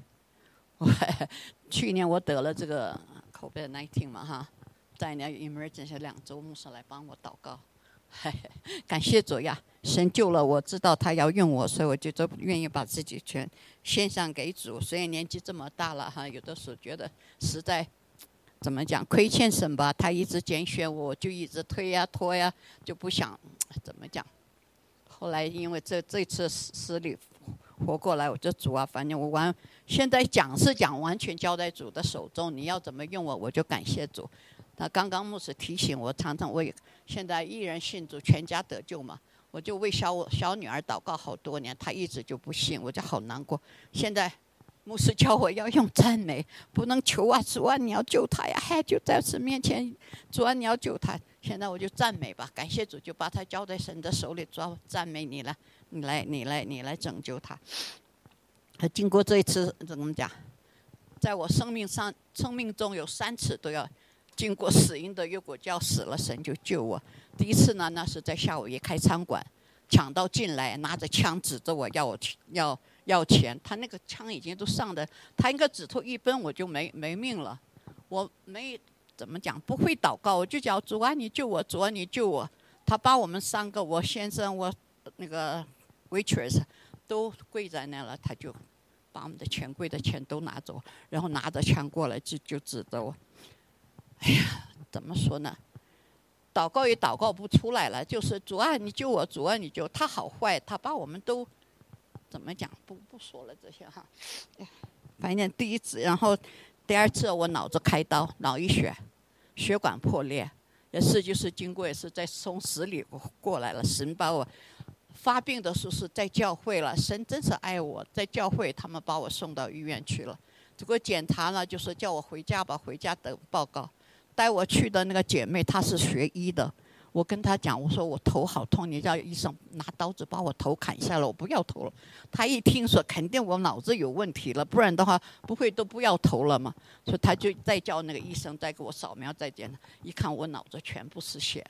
我 去年我得了这个 COVID-19 嘛哈，在那 emergency 两周，牧师来帮我祷告，感谢主呀！神救了我，知道他要用我，所以我就都愿意把自己全献上给主。虽然年纪这么大了哈，有的时候觉得实在。怎么讲？亏欠神吧，他一直拣选我，就一直推呀拖呀，就不想怎么讲。后来因为这这次死里活过来，我就主啊，反正我完现在讲是讲完全交在主的手中，你要怎么用我，我就感谢主。那刚刚牧师提醒我，常常为现在一人信主，全家得救嘛，我就为小小女儿祷告好多年，她一直就不信，我就好难过。现在。牧师教我要用赞美，不能求啊，主啊，你要救他呀！嗨，就在神面前，主啊，你要救他。现在我就赞美吧，感谢主，就把他交在神的手里，主要赞美你了，你来，你来，你来拯救他。他经过这一次怎么讲，在我生命上，生命中有三次都要经过死因的，如果叫死了，神就救我。第一次呢，那是在下午，一开餐馆，抢到进来，拿着枪指着我要我去。要要钱，他那个枪已经都上的，他应该指头一奔我就没没命了。我没怎么讲，不会祷告，我就叫主啊，你救我，主啊，你救我。他把我们三个，我先生，我那个 waitress 都跪在那了，他就把我们的钱柜的钱都拿走，然后拿着枪过来就就指着我。哎呀，怎么说呢？祷告也祷告不出来了，就是主啊，你救我，主啊，你救。他好坏，他把我们都。怎么讲？不不说了这些哈，反正第一次，然后第二次我脑子开刀，脑溢血，血管破裂，也是就是经过也是在从死里过过来了。神把我发病的时候是在教会了，神真是爱我，在教会他们把我送到医院去了。结果检查了，就是叫我回家吧，回家等报告。带我去的那个姐妹，她是学医的。我跟他讲，我说我头好痛，你叫医生拿刀子把我头砍下来，我不要头了。他一听说，肯定我脑子有问题了，不然的话不会都不要头了嘛。所以他就再叫那个医生再给我扫描再检查，一看我脑子全部是血。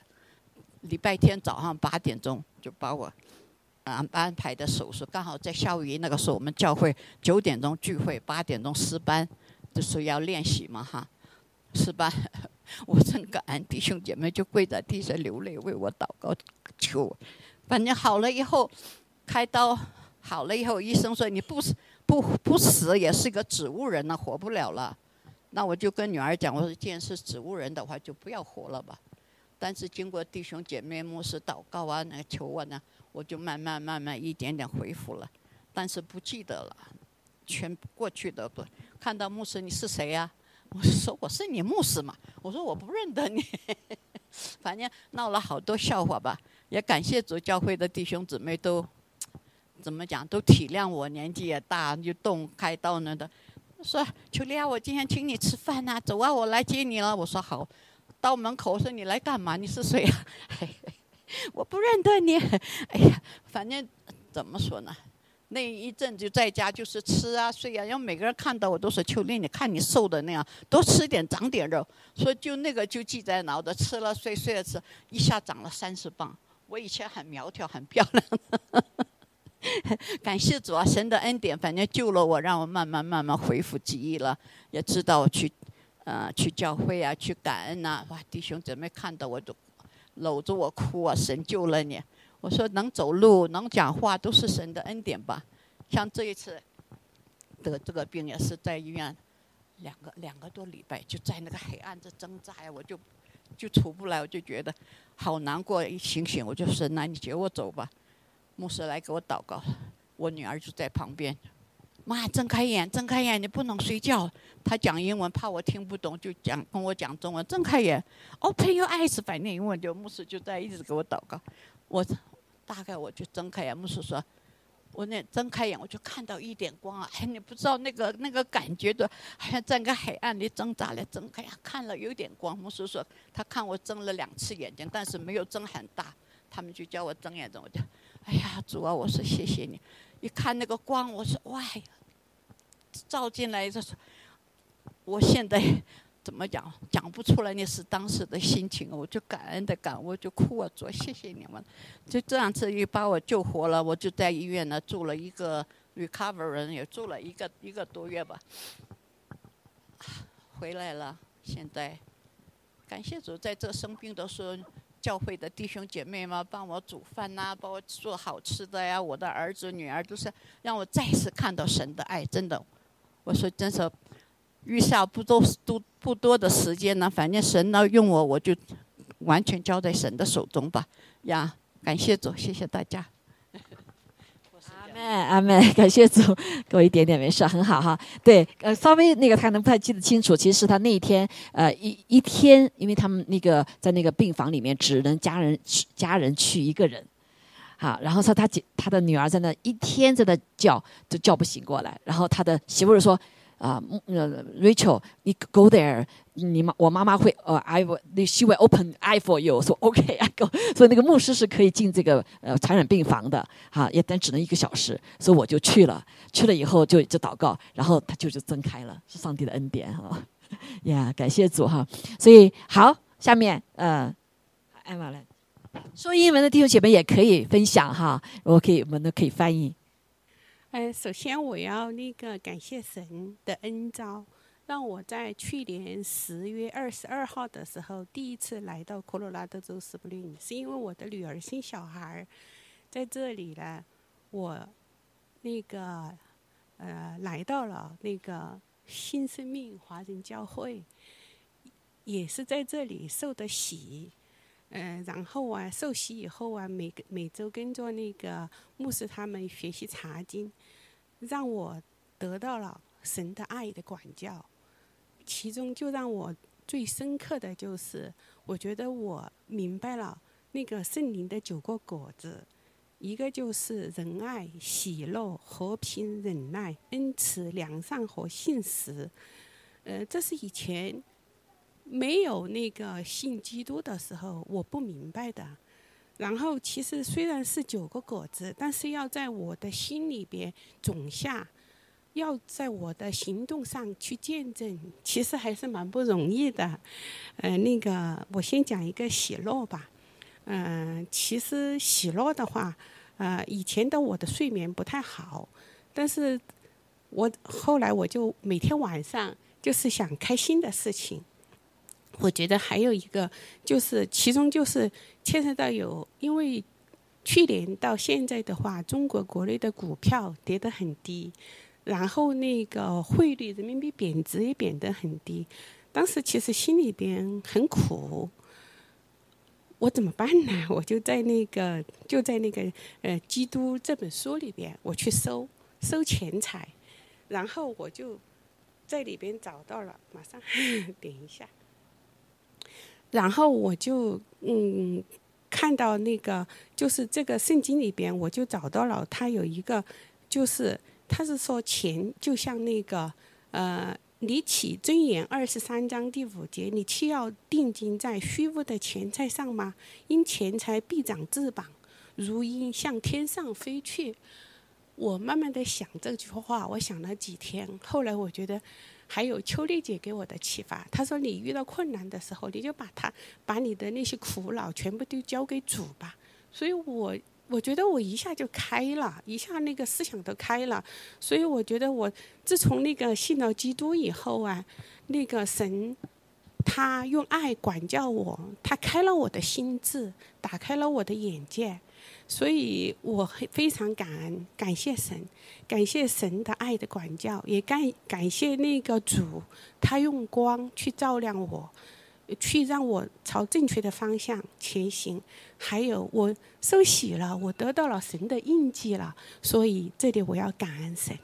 礼拜天早上八点钟就把我安安排的手术，刚好在夏威夷那个时候，我们教会九点钟聚会，八点钟私班，就是要练习嘛哈，私班。我真感恩弟兄姐妹，就跪在地上流泪为我祷告求。反正好了以后，开刀好了以后，医生说你不死不不死也是个植物人了，活不了了。那我就跟女儿讲，我说既然是植物人的话，就不要活了吧。但是经过弟兄姐妹牧师祷告啊，那个求我呢，我就慢慢慢慢一点点恢复了。但是不记得了，全过去的不看到牧师，你是谁呀？我说我是你牧师嘛，我说我不认得你，反正闹了好多笑话吧。也感谢主教会的弟兄姊妹都 怎么讲，都体谅我年纪也大，就动开刀了的。说秋丽啊，我今天请你吃饭呐，走啊，我来接你了。我说好，到门口我说你来干嘛？你是谁啊？我不认得你。哎呀，反正怎么说呢？那一阵就在家就是吃啊睡啊，因为每个人看到我都说秋丽，你看你瘦的那样，多吃点长点肉。说就那个就记在脑子，吃了睡睡了吃，一下长了三十磅。我以前很苗条很漂亮，感谢主啊，神的恩典，反正救了我，让我慢慢慢慢恢复记忆了，也知道去，呃，去教会啊，去感恩呐。哇，弟兄姊妹看到我都搂着我哭啊，神救了你。我说能走路能讲话都是神的恩典吧，像这一次得这个病也是在医院两个两个多礼拜，就在那个黑暗中挣扎呀，我就就出不来，我就觉得好难过。一醒醒我就说：“那你接我走吧。”牧师来给我祷告，我女儿就在旁边，妈睁开眼，睁开眼，你不能睡觉。她讲英文，怕我听不懂，就讲跟我讲中文。睁开眼，Open your eyes，反正英文就牧师就在一直给我祷告。我大概我就睁开眼，牧师说：“我那睁开眼，我就看到一点光啊！哎，你不知道那个那个感觉的，好像在个黑暗里挣扎了。睁开眼看了有点光。牧师说他看我睁了两次眼睛，但是没有睁很大。他们就叫我睁眼睁，我就哎呀主啊！我说谢谢你。一看那个光，我说哇，照进来就是我现在。”怎么讲？讲不出来，那是当时的心情，我就感恩的感，我就哭啊，说谢谢你们，就这样子又把我救活了。我就在医院呢住了一个 recovery，也住了一个一个多月吧，回来了。现在感谢主，在这生病的时候，教会的弟兄姐妹们帮我煮饭呐，帮我做好吃的呀。我的儿子女儿都是让我再次看到神的爱，真的，我说真是。余下不多不多的时间呢，反正神呢用我，我就完全交在神的手中吧。呀，感谢主，谢谢大家。阿妹阿妹，感谢主，给我一点点没事，很好哈。对，呃，稍微那个他能不太记得清楚，其实他那一天呃一一天，因为他们那个在那个病房里面只能家人去家人去一个人，好，然后说他姐他的女儿在那一天在那叫都叫不醒过来，然后他的媳妇儿说。啊，呃，Rachel，你 go there，你妈我妈妈会呃，I will，she will open eye for you，说 OK，I go，所以那个牧师是可以进这个呃传染病房的，哈，也但只能一个小时，所以我就去了，去了以后就就祷告，然后他就就睁开了，是上帝的恩典哈，呀，感谢主哈，所以好，下面呃，艾玛来，说英文的弟兄姐妹也可以分享哈，我可以我们都可以翻译。呃，首先我要那个感谢神的恩召，让我在去年十月二十二号的时候第一次来到科罗拉多州斯普林，是因为我的女儿生小孩，在这里呢，我那个呃来到了那个新生命华人教会，也是在这里受的洗，嗯，然后啊受洗以后啊，每个每周跟着那个牧师他们学习查经。让我得到了神的爱的管教，其中就让我最深刻的就是，我觉得我明白了那个圣灵的九个果子，一个就是仁爱、喜乐、和平、忍耐、恩慈、良善和信实。呃，这是以前没有那个信基督的时候我不明白的。然后，其实虽然是九个果子，但是要在我的心里边种下，要在我的行动上去见证，其实还是蛮不容易的。呃，那个我先讲一个喜乐吧。嗯、其实喜乐的话，呃，以前的我的睡眠不太好，但是我后来我就每天晚上就是想开心的事情。我觉得还有一个就是，其中就是牵涉到有，因为去年到现在的话，中国国内的股票跌得很低，然后那个汇率人民币贬值也贬得很低，当时其实心里边很苦。我怎么办呢？我就在那个就在那个呃《基督》这本书里边，我去搜搜钱财，然后我就在里边找到了，马上 点一下，然后我就嗯看到那个就是这个圣经里边，我就找到了它有一个，就是他是说钱就像那个呃。你起箴言二十三章第五节，你岂要定睛在虚无的钱财上吗？因钱财必长翅膀，如鹰向天上飞去。我慢慢的想这句话，我想了几天，后来我觉得还有秋丽姐给我的启发。她说你遇到困难的时候，你就把它把你的那些苦恼全部都交给主吧。所以我我觉得我一下就开了，一下那个思想都开了。所以我觉得我自从那个信了基督以后啊，那个神他用爱管教我，他开了我的心智，打开了我的眼界。所以我很非常感恩，感谢神，感谢神的爱的管教，也感感谢那个主，他用光去照亮我，去让我朝正确的方向前行。还有我受洗了，我得到了神的印记了，所以这里我要感恩神。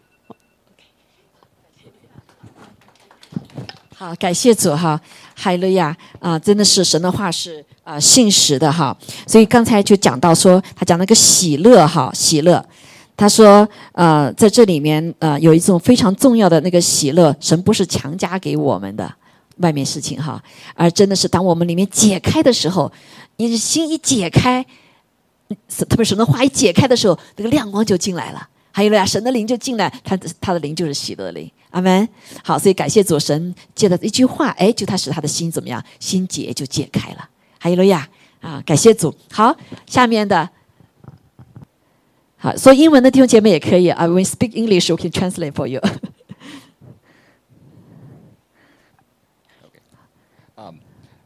好，感谢主哈，哈利路亚啊！真的是神的话是啊信实的哈，所以刚才就讲到说，他讲那个喜乐哈，喜乐。他说，呃，在这里面，呃，有一种非常重要的那个喜乐，神不是强加给我们的外面事情哈，而真的是当我们里面解开的时候，你的心一解开，特别神的话一解开的时候，那个亮光就进来了。还有了呀，神的灵就进来，他他的灵就是喜乐的灵，阿门。好，所以感谢主神借的一句话，哎，就他使他的心怎么样，心结就解开了。还有了呀，啊，感谢主。好，下面的，好，说英文的弟兄姐妹也可以啊。When speak English, we can translate for you. Um,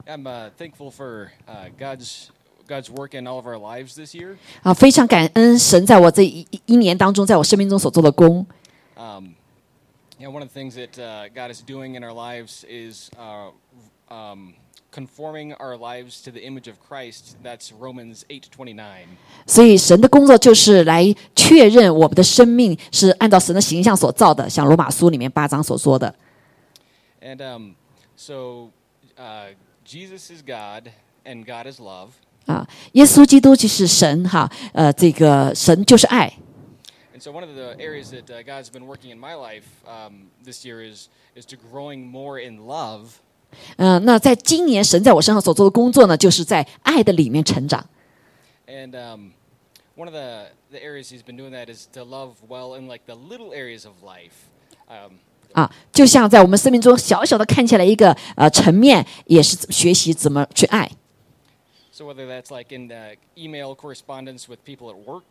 I'm uh, thankful for uh, God's God's work in all of our lives this year. 啊，非常感恩神在我这一一一年当中，在我生命中所做的工。 Um, you know, one of the things that uh, God is doing in our lives is uh, um, conforming our lives to the image of Christ. That's Romans 8:29. 所以神的工作就是来确认我们的生命是按照神的形象所造的，像罗马书里面八章所说的。 And um, so uh, Jesus is God and God is love. 啊，耶稣基督就是神哈，呃，这个神就是爱。 And so one of the areas that uh, God's been working in my life um, this year is is to growing more in love. 嗯、那在今年神在我身上所做的工作呢，就是在爱的里面成长。And um, one of the, the areas he's been doing that is to love well in like the little areas of life. Um, 啊，就像在我们生命中小小的看起来一个呃层面，也是学习怎么去爱 so whether that's like in the email correspondence with people at work,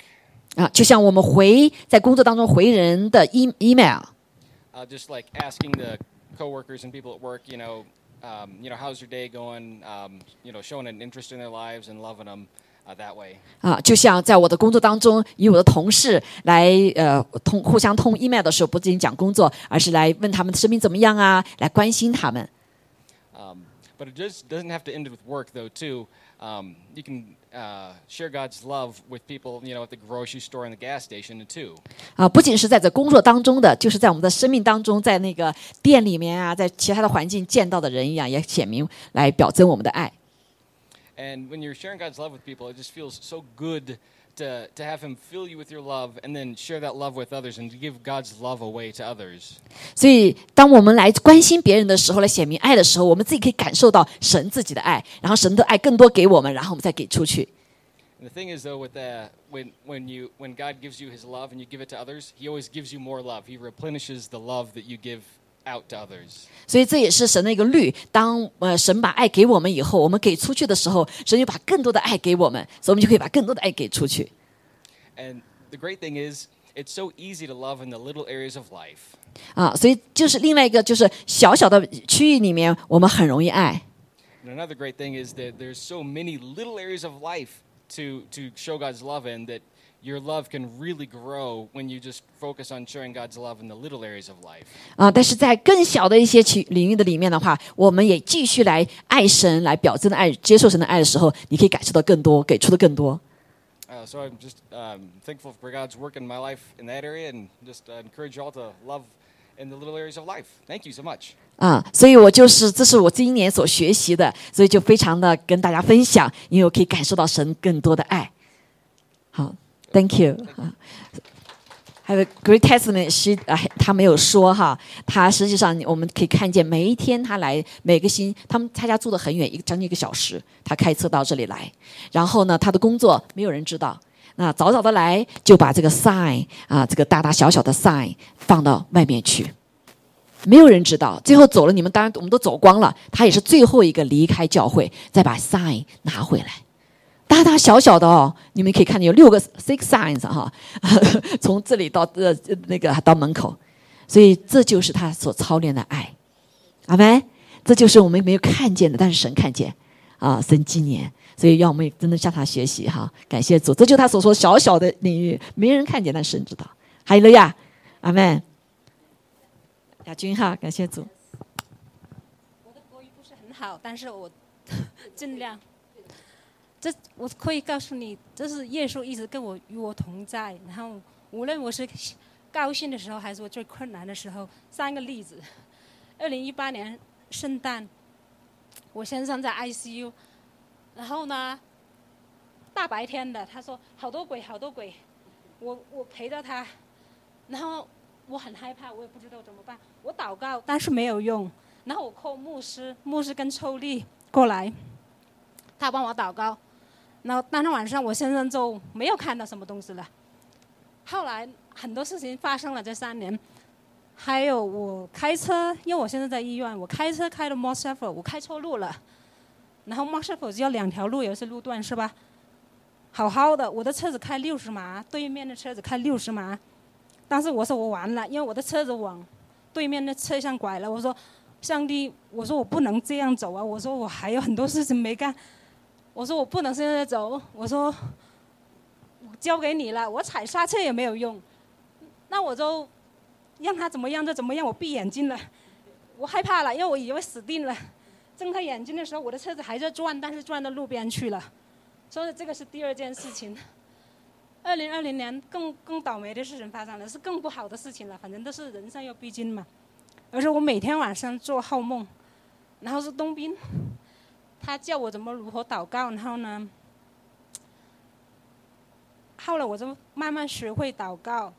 啊，就像我们回在工作当中回人的 e email uh, just like asking the coworkers and people at work, you know, um, you know, how's your day going? Um, you know, showing an interest in their lives and loving them uh, that way. 啊，就像在我的工作当中与我的同事来呃通互相通 email 的时候，不仅讲工作，而是来问他们的生命怎么样啊，来关心他们。 Um, But it just doesn't have to end with work, though. Too, um, you can uh, share God's love with people, you know, at the grocery store and the gas station too. 啊，不仅是在这工作当中的，就是在我们的生命当中，在那个店里面啊，在其他的环境见到的人一样，也显明来表征我们的爱。 And when you're sharing God's love with people, it just feels so good to, to have Him fill you with your love and then share that love with others and to give God's love away to others. 所以，当我们来关心别人的时候，来显明爱的时候，我们自己可以感受到神自己的爱，然后神的爱更多给我们，然后我们再给出去。 And the thing is, though, with the, when, when, you, when God gives you His love and you give it to others, He always gives you more love. He replenishes the love that you give out to others. 所以这也是神的一个律。当呃神把爱给我们以后，我们给出去的时候，神就把更多的爱给我们，所以我们就可以把更多的爱给出去。 And the great thing is, it's so easy to love in the little areas of life. 啊，所以就是另外一个，就是小小的区域里面，我们很容易爱。 And another great thing is that there's so many little areas of life to, to show God's love in that your love can really grow when you just focus on showing God's love in the little areas of life. 啊，但是在更小的一些区领域的里面的话，我们也继续来爱神，来表真的爱，接受神的爱的时候，你可以感受到更多，给出的更多。Uh, so I'm just um, thankful for God's work in my life in that area and just uh, encourage you all to love in the little areas of life. Thank you so much. 啊，所以我就是这是我今年所学习的，所以就非常的跟大家分享，因为我可以感受到神更多的爱。，Thank you 啊。还有 Great Testament 是啊，他没有说哈，他实际上我们可以看见每一天他来，每个星他们他家住的很远，一个将近一个小时，他开车到这里来，然后呢，他的工作没有人知道，那早早的来就把这个 sign 啊，这个大大小小的 sign 放到外面去。没有人知道，最后走了，你们当然我们都走光了，他也是最后一个离开教会，再把 sign 拿回来，大大小小的哦，你们可以看见有六个 six signs 哈，从这里到呃那个到门口，所以这就是他所操练的爱，阿门。这就是我们没有看见的，但是神看见啊，神纪念，所以要我们真的向他学习哈，感谢主，这就是他所说小小的领域，没人看见，但是神知道。哈利路亚，阿门。亚军哈，感谢主。我的国语不是很好，但是我 尽量。这我可以告诉你，这是耶稣一直跟我与我同在。然后无论我是高兴的时候，还是我最困难的时候，三个例子。二零一八年圣诞，我先生在 ICU，然后呢，大白天的，他说好多鬼，好多鬼，我我陪着他，然后我很害怕，我也不知道怎么办。我祷告，但是没有用。然后我 call 牧师，牧师跟抽屉过来，他帮我祷告。然后当天晚上，我先生就没有看到什么东西了。后来很多事情发生了这三年，还有我开车，因为我现在在医院，我开车开的 m o s h e f f e r 我开错路了。然后 m o s h e f f e r 只有两条路，有些路段是吧？好好的，我的车子开六十码，对面的车子开六十码。但是我说我完了，因为我的车子往对面的车厢拐了。我说，上帝，我说我不能这样走啊！我说我还有很多事情没干。我说我不能现在走。我说，交给你了，我踩刹车也没有用。那我就让他怎么样就怎么样，我闭眼睛了。我害怕了，因为我以为死定了。睁开眼睛的时候，我的车子还在转，但是转到路边去了。所以这个是第二件事情。二零二零年更更倒霉的事情发生了，是更不好的事情了。反正都是人生要必经嘛。而且我每天晚上做好梦，然后是冬兵，他叫我怎么如何祷告，然后呢，后来我就慢慢学会祷告。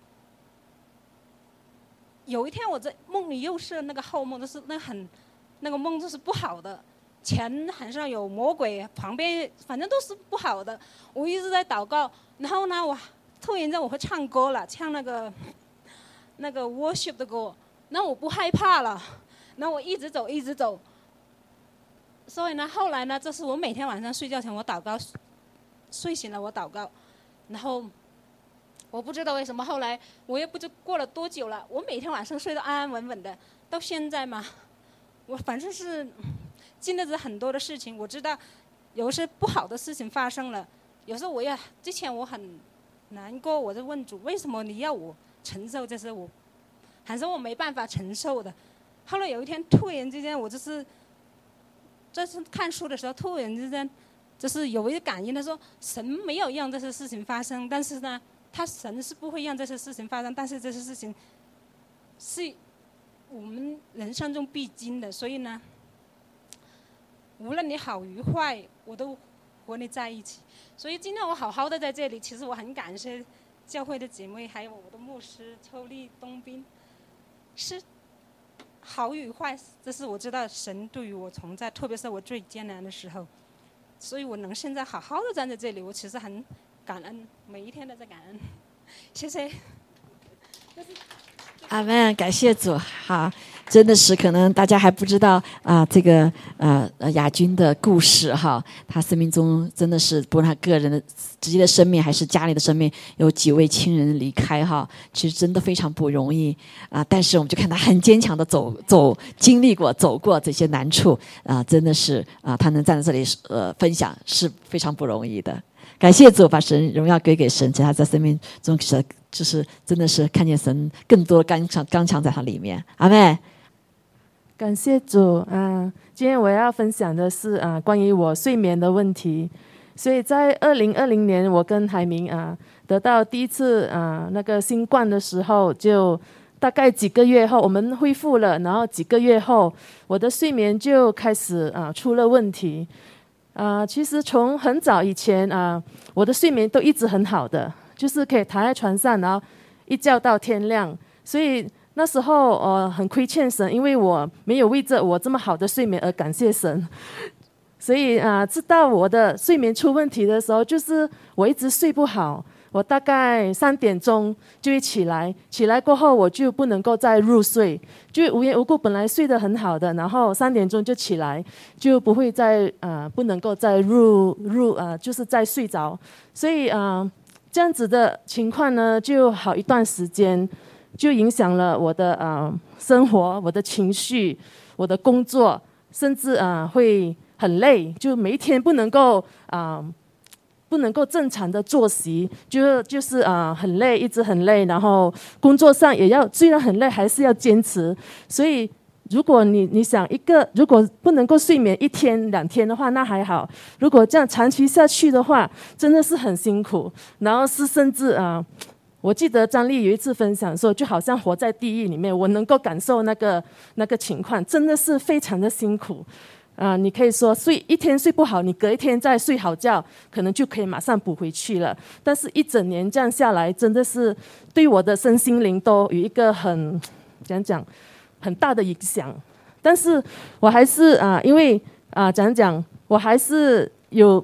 有一天我在梦里又是那个后梦，就是那很那个梦就是不好的，前好像有魔鬼，旁边反正都是不好的。我一直在祷告，然后呢，我突然间我会唱歌了，唱那个那个 worship 的歌，那我不害怕了，那我一直走一直走。所以呢，后来呢，这是我每天晚上睡觉前我祷告，睡醒了我祷告，然后我不知道为什么后来我也不知过了多久了，我每天晚上睡得安安稳稳的，到现在嘛，我反正是经历着很多的事情，我知道有些不好的事情发生了，有时候我也之前我很难过，我就问主为什么你要我承受这些我，还是我没办法承受的。后来有一天突然之间我就是。在看书的时候，突然之间就是有一个感应，他说神没有让这些事情发生，但是呢，他神是不会让这些事情发生，但是这些事情是我们人生中必经的，所以呢，无论你好与坏，我都和你在一起。所以今天我好好的在这里，其实我很感谢教会的姐妹，还有我的牧师邱丽、东斌，是好与坏，这是我知道神对于我存在，特别是我最艰难的时候，所以我能现在好好的站在这里，我其实很感恩，每一天都在感恩，谢谢。阿门，感谢主，好，真的是可能大家还不知道啊，这个呃亚军的故事哈，他生命中真的是不论他个人的直接的生命，还是家里的生命，有几位亲人离开哈，其实真的非常不容易啊。但是我们就看他很坚强的走走，经历过走过这些难处啊，真的是啊，他能站在这里呃分享是非常不容易的。感谢主，把神荣耀归给神，在他在生命中就是真的是看见神更多刚强刚强在他里面。阿妹，感谢主啊！今天我要分享的是啊，关于我睡眠的问题。所以在二零二零年，我跟海明啊得到第一次啊那个新冠的时候，就大概几个月后，我们恢复了，然后几个月后，我的睡眠就开始啊出了问题。啊，其实从很早以前啊，我的睡眠都一直很好的，就是可以躺在床上，然后一觉到天亮。所以那时候呃很亏欠神，因为我没有为着我这么好的睡眠而感谢神。所以啊，知道我的睡眠出问题的时候，就是我一直睡不好。我大概三点钟就会起来，起来过后我就不能够再入睡，就无缘无故本来睡得很好的，然后三点钟就起来，就不会再啊不能够再入入啊就是再睡着，所以啊这样子的情况呢就好一段时间，就影响了我的啊生活、我的情绪、我的工作，甚至啊会很累，就每一天不能够啊。不能够正常的作息，就就是啊很累，一直很累，然后工作上也要虽然很累，还是要坚持。所以如果你你想一个，如果不能够睡眠一天两天的话，那还好；如果这样长期下去的话，真的是很辛苦。然后是甚至啊，我记得张丽有一次分享说，就好像活在地狱里面，我能够感受那个那个情况，真的是非常的辛苦。啊，你可以说睡一天睡不好，你隔一天再睡好觉，可能就可以马上补回去了。但是，一整年这样下来，真的是对我的身心灵都有一个很讲讲很大的影响。但是我还是啊，因为啊讲讲，我还是有，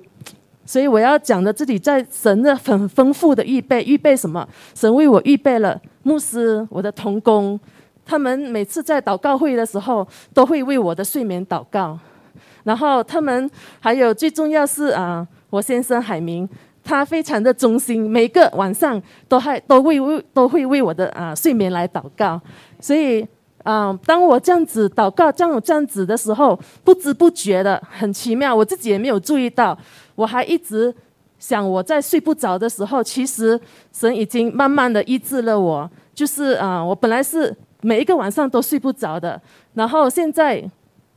所以我要讲的自己在神的很丰富的预备，预备什么？神为我预备了牧师，我的童工，他们每次在祷告会的时候，都会为我的睡眠祷告。然后他们还有最重要是啊，我先生海明，他非常的忠心，每个晚上都还都会为都会为我的啊睡眠来祷告。所以啊，当我这样子祷告，这样这样子的时候，不知不觉的很奇妙，我自己也没有注意到，我还一直想我在睡不着的时候，其实神已经慢慢的医治了我。就是啊，我本来是每一个晚上都睡不着的，然后现在。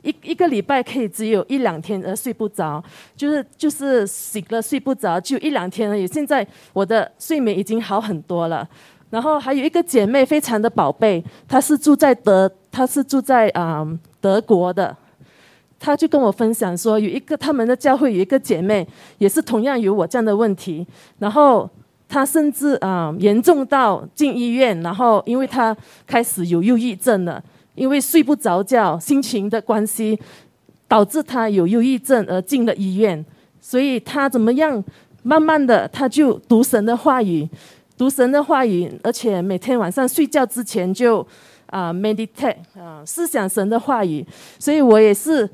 一一个礼拜可以只有一两天而睡不着，就是就是醒了睡不着，就一两天而已。现在我的睡眠已经好很多了。然后还有一个姐妹非常的宝贝，她是住在德，她是住在啊德国的，她就跟我分享说，有一个他们的教会有一个姐妹也是同样有我这样的问题，然后她甚至啊严重到进医院，然后因为她开始有忧郁症了。因为睡不着觉，心情的关系，导致她有忧郁症而进了医院。所以她怎么样？慢慢的，她就读神的话语，读神的话语，而且每天晚上睡觉之前就啊 meditate 啊思想神的话语。所以我也是。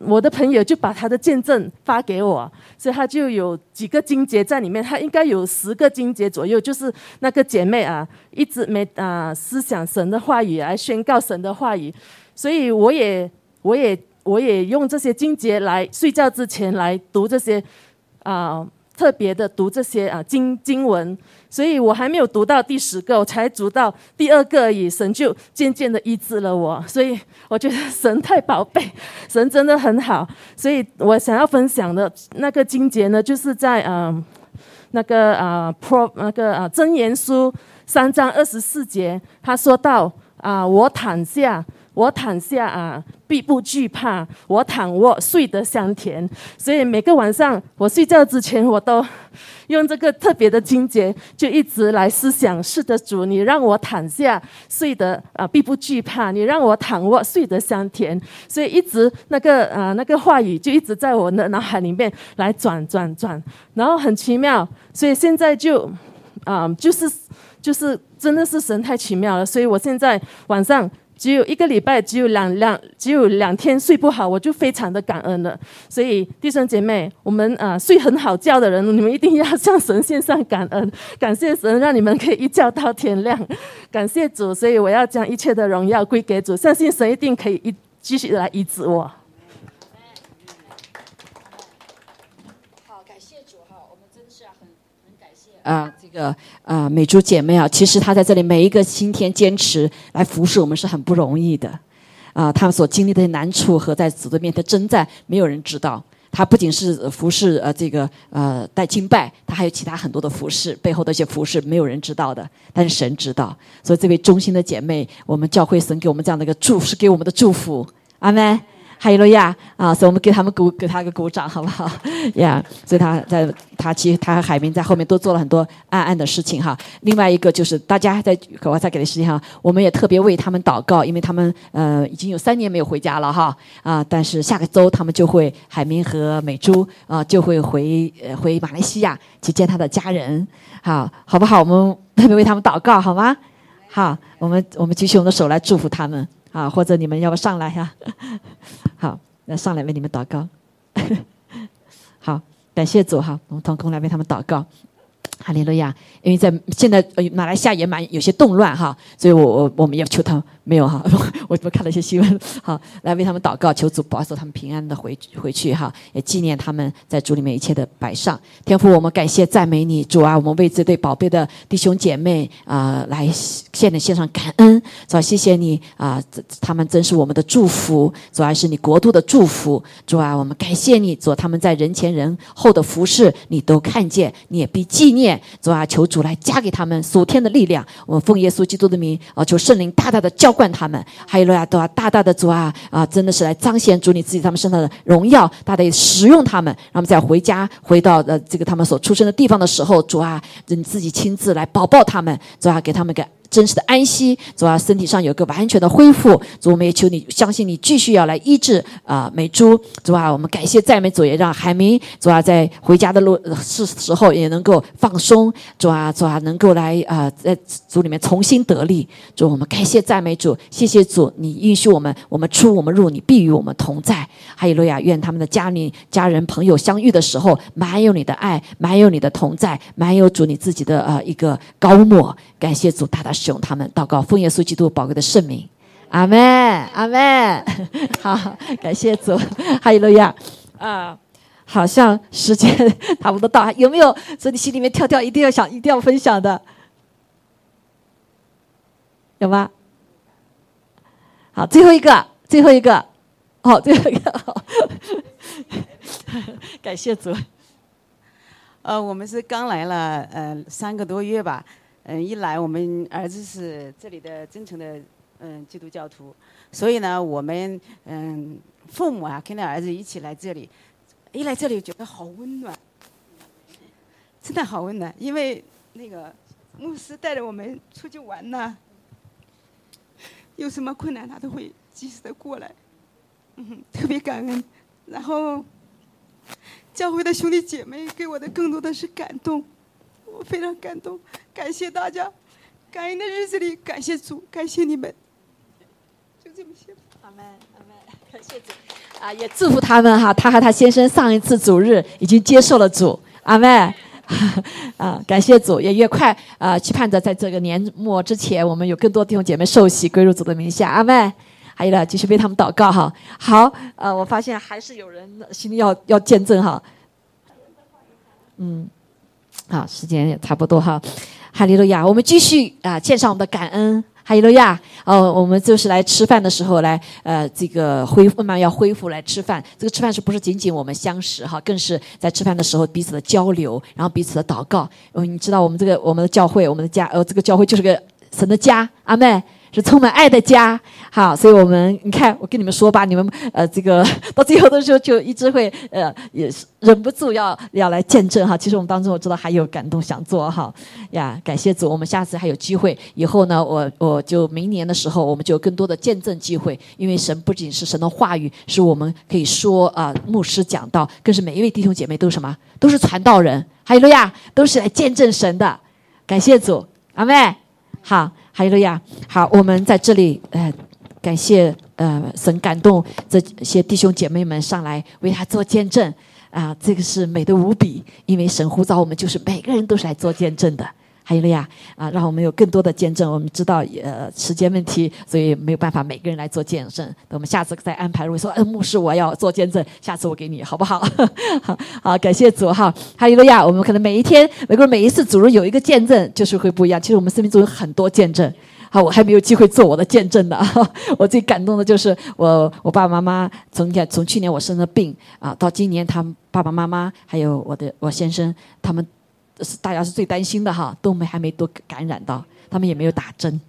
我的朋友就把他的见证发给我，所以他就有几个金节在里面，他应该有十个金节左右。就是那个姐妹啊，一直没啊思想神的话语来宣告神的话语，所以我也我也我也用这些金节来睡觉之前来读这些啊特别的读这些啊经经文，所以我还没有读到第十个，我才读到第二个而已，神就渐渐的医治了我。所以我觉得神太宝贝，神真的很好。所以我想要分享的那个经节呢，就是在嗯那个啊 Pro 那个啊真言书三章二十四节，他说到啊我躺下。我躺下啊，必不惧怕；我躺卧，睡得香甜。所以每个晚上我睡觉之前，我都用这个特别的清洁，就一直来思想：是的，主，你让我躺下睡得啊，必不惧怕；你让我躺卧，睡得香甜。所以一直那个啊，那个话语就一直在我的脑海里面来转转转，然后很奇妙。所以现在就啊，就是就是真的是神太奇妙了。所以我现在晚上。只有一个礼拜，只有两两，只有两天睡不好，我就非常的感恩了。所以弟兄姐妹，我们啊睡很好觉的人，你们一定要向神献上感恩，感谢神让你们可以一觉到天亮，感谢主。所以我要将一切的荣耀归给主，相信神一定可以一继续来医治我。好，感谢主哈，我们真是很很感谢啊，这个啊，美珠姐妹啊，其实她在这里每一个今天坚持来服侍我们是很不容易的，啊，他们所经历的难处和在主的面前征战，没有人知道。她不仅是服侍呃这个呃带敬拜，她还有其他很多的服饰，背后的一些服饰没有人知道的，但是神知道。所以这位忠心的姐妹，我们教会神给我们这样的一个祝福，是给我们的祝福。阿门。哈利路亚啊！所以我们给他们鼓，给他个鼓掌，好不好？呀，所以他在他其实他和海明在后面都做了很多暗暗的事情哈。另外一个就是大家在我再给的时间哈，我们也特别为他们祷告，因为他们呃已经有三年没有回家了哈啊，但是下个周他们就会海明和美珠啊就会回呃回马来西亚去见他的家人，好，好不好？我们特别为他们祷告好吗？好，我们我们举起我们的手来祝福他们。啊，或者你们要不上来呀？好，那上来为你们祷告。好，感谢主哈，我们同工来为他们祷告。哈利路亚！因为在现在马来西亚也蛮有些动乱哈，所以我我我们要求他没有哈，我我看了一些新闻，好来为他们祷告，求主保守他们平安的回回去哈，也纪念他们在主里面一切的摆上。天父，我们感谢赞美你，主啊，我们为这对宝贝的弟兄姐妹啊来献的献上感恩，主啊，谢谢你啊，他们真是我们的祝福，主啊，是你国度的祝福，主啊，我们感谢你，主他们在人前人后的服饰你都看见，你也必纪念。主啊，求主来加给他们属天的力量。我们奉耶稣基督的名啊，求圣灵大大的浇灌他们。还有亚，都要大大的主啊啊，真的是来彰显主你自己他们身上的荣耀，大大使用他们，让他们在回家回到呃这个他们所出生的地方的时候，主啊，你自己亲自来保抱他们，主啊，给他们个。真实的安息，主啊，身体上有个完全的恢复。主，我们也求你，相信你继续要来医治啊，美珠。主啊，我们感谢赞美主，也让海明主啊，在回家的路是时候也能够放松。主啊，主啊，能够来啊，在主里面重新得力。主，我们感谢赞美主，谢谢主，你允许我们，我们出我们入，你必与我们同在。哈利路亚！愿他们的家里家人朋友相遇的时候，满有你的爱，满有你的同在，满有主你自己的呃一个高抹。感谢主，大大使用他们，祷告奉耶稣基督宝贵的圣名，阿门，阿门。好，感谢主，哈利路亚。啊，好像时间差不多到，有没有从你心里面跳跳，一定要想，一定要分享的？有吗？好，最后一个，最后一个，好，最后一个，好，感谢主。呃，我们是刚来了，呃，三个多月吧。嗯，一来我们儿子是这里的真诚的嗯基督教徒，所以呢，我们嗯父母啊跟着儿子一起来这里，一来这里觉得好温暖，真的好温暖，因为那个牧师带着我们出去玩呢，有什么困难他都会及时的过来，嗯，特别感恩。然后教会的兄弟姐妹给我的更多的是感动。我非常感动，感谢大家，感恩的日子里感谢主，感谢你们，就这么些。阿门，阿门，感谢主，啊，也祝福他们哈。他和他先生上一次主日已经接受了主，阿门，啊，感谢主，也越快啊，期盼着在这个年末之前，我们有更多弟兄姐妹受洗归入主的名下，阿妹。还有呢，继续为他们祷告哈。好，呃，我发现还是有人心里要要见证哈。嗯，好，时间也差不多哈。哈利路亚，我们继续啊，献上我们的感恩。哈利路亚！哦，我们就是来吃饭的时候来，呃，这个恢复慢慢要恢复来吃饭。这个吃饭是不是仅仅我们相识哈，更是在吃饭的时候彼此的交流，然后彼此的祷告。嗯，你知道我们这个我们的教会，我们的家，呃，这个教会就是个神的家，阿妹。是充满爱的家，好，所以我们你看，我跟你们说吧，你们呃，这个 到最后的时候就一直会呃，也是忍不住要要来见证哈。其实我们当中我知道还有感动想做哈呀，感谢主，我们下次还有机会，以后呢，我我就明年的时候，我们就有更多的见证机会，因为神不仅是神的话语，是我们可以说啊，牧师讲道，更是每一位弟兄姐妹都是什么，都是传道人，哈利路亚，都是来见证神的，感谢主，阿妹，好。哈利路亚！好，我们在这里，呃，感谢呃神感动这些弟兄姐妹们上来为他做见证啊，这个是美的无比，因为神呼召我们，就是每个人都是来做见证的。哈利路亚！啊，让我们有更多的见证。我们知道呃时间问题，所以没有办法每个人来做见证。等我们下次再安排。如果说嗯牧师我要做见证，下次我给你好不好？好，感谢主哈！哈利路亚！我们可能每一天，每个人每一次主日有一个见证，就是会不一样。其实我们生命中有很多见证。好，我还没有机会做我的见证呢。我最感动的就是我我爸爸妈妈从从去年我生了病啊，到今年他们爸爸妈妈还有我的我先生他们。是大家是最担心的哈，都没还没都感染到，他们也没有打针。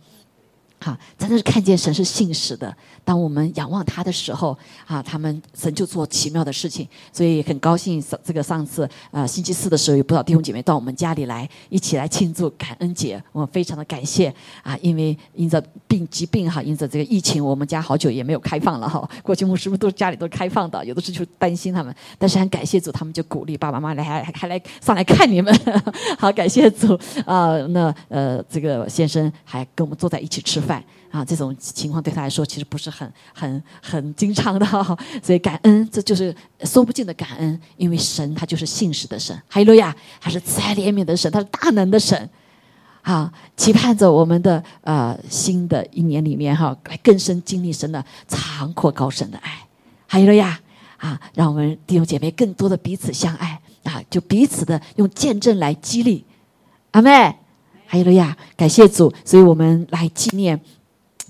哈，真的是看见神是信实的。当我们仰望他的时候，啊，他们神就做奇妙的事情。所以很高兴，这个上次啊，星期四的时候，有不少弟兄姐妹到我们家里来，一起来庆祝感恩节。我们非常的感谢啊，因为因着病疾病哈，因着这个疫情，我们家好久也没有开放了哈。过去牧师们都家里都开放的，有的时候就担心他们，但是很感谢主，他们就鼓励爸爸妈妈来还还来上来看你们。好，感谢主啊，那呃，这个先生还跟我们坐在一起吃饭。啊，这种情况对他来说其实不是很、很、很经常的，所以感恩，这就是说不尽的感恩，因为神他就是信实的神，哈利路亚，他是慈爱怜悯的神，他是大能的神，啊，期盼着我们的呃新的一年里面哈，来更深经历神的长阔高深的爱，哈利路亚，啊，让我们弟兄姐妹更多的彼此相爱。啊，就彼此的用见证来激励，阿妹。哈利路亚，感谢主，所以我们来纪念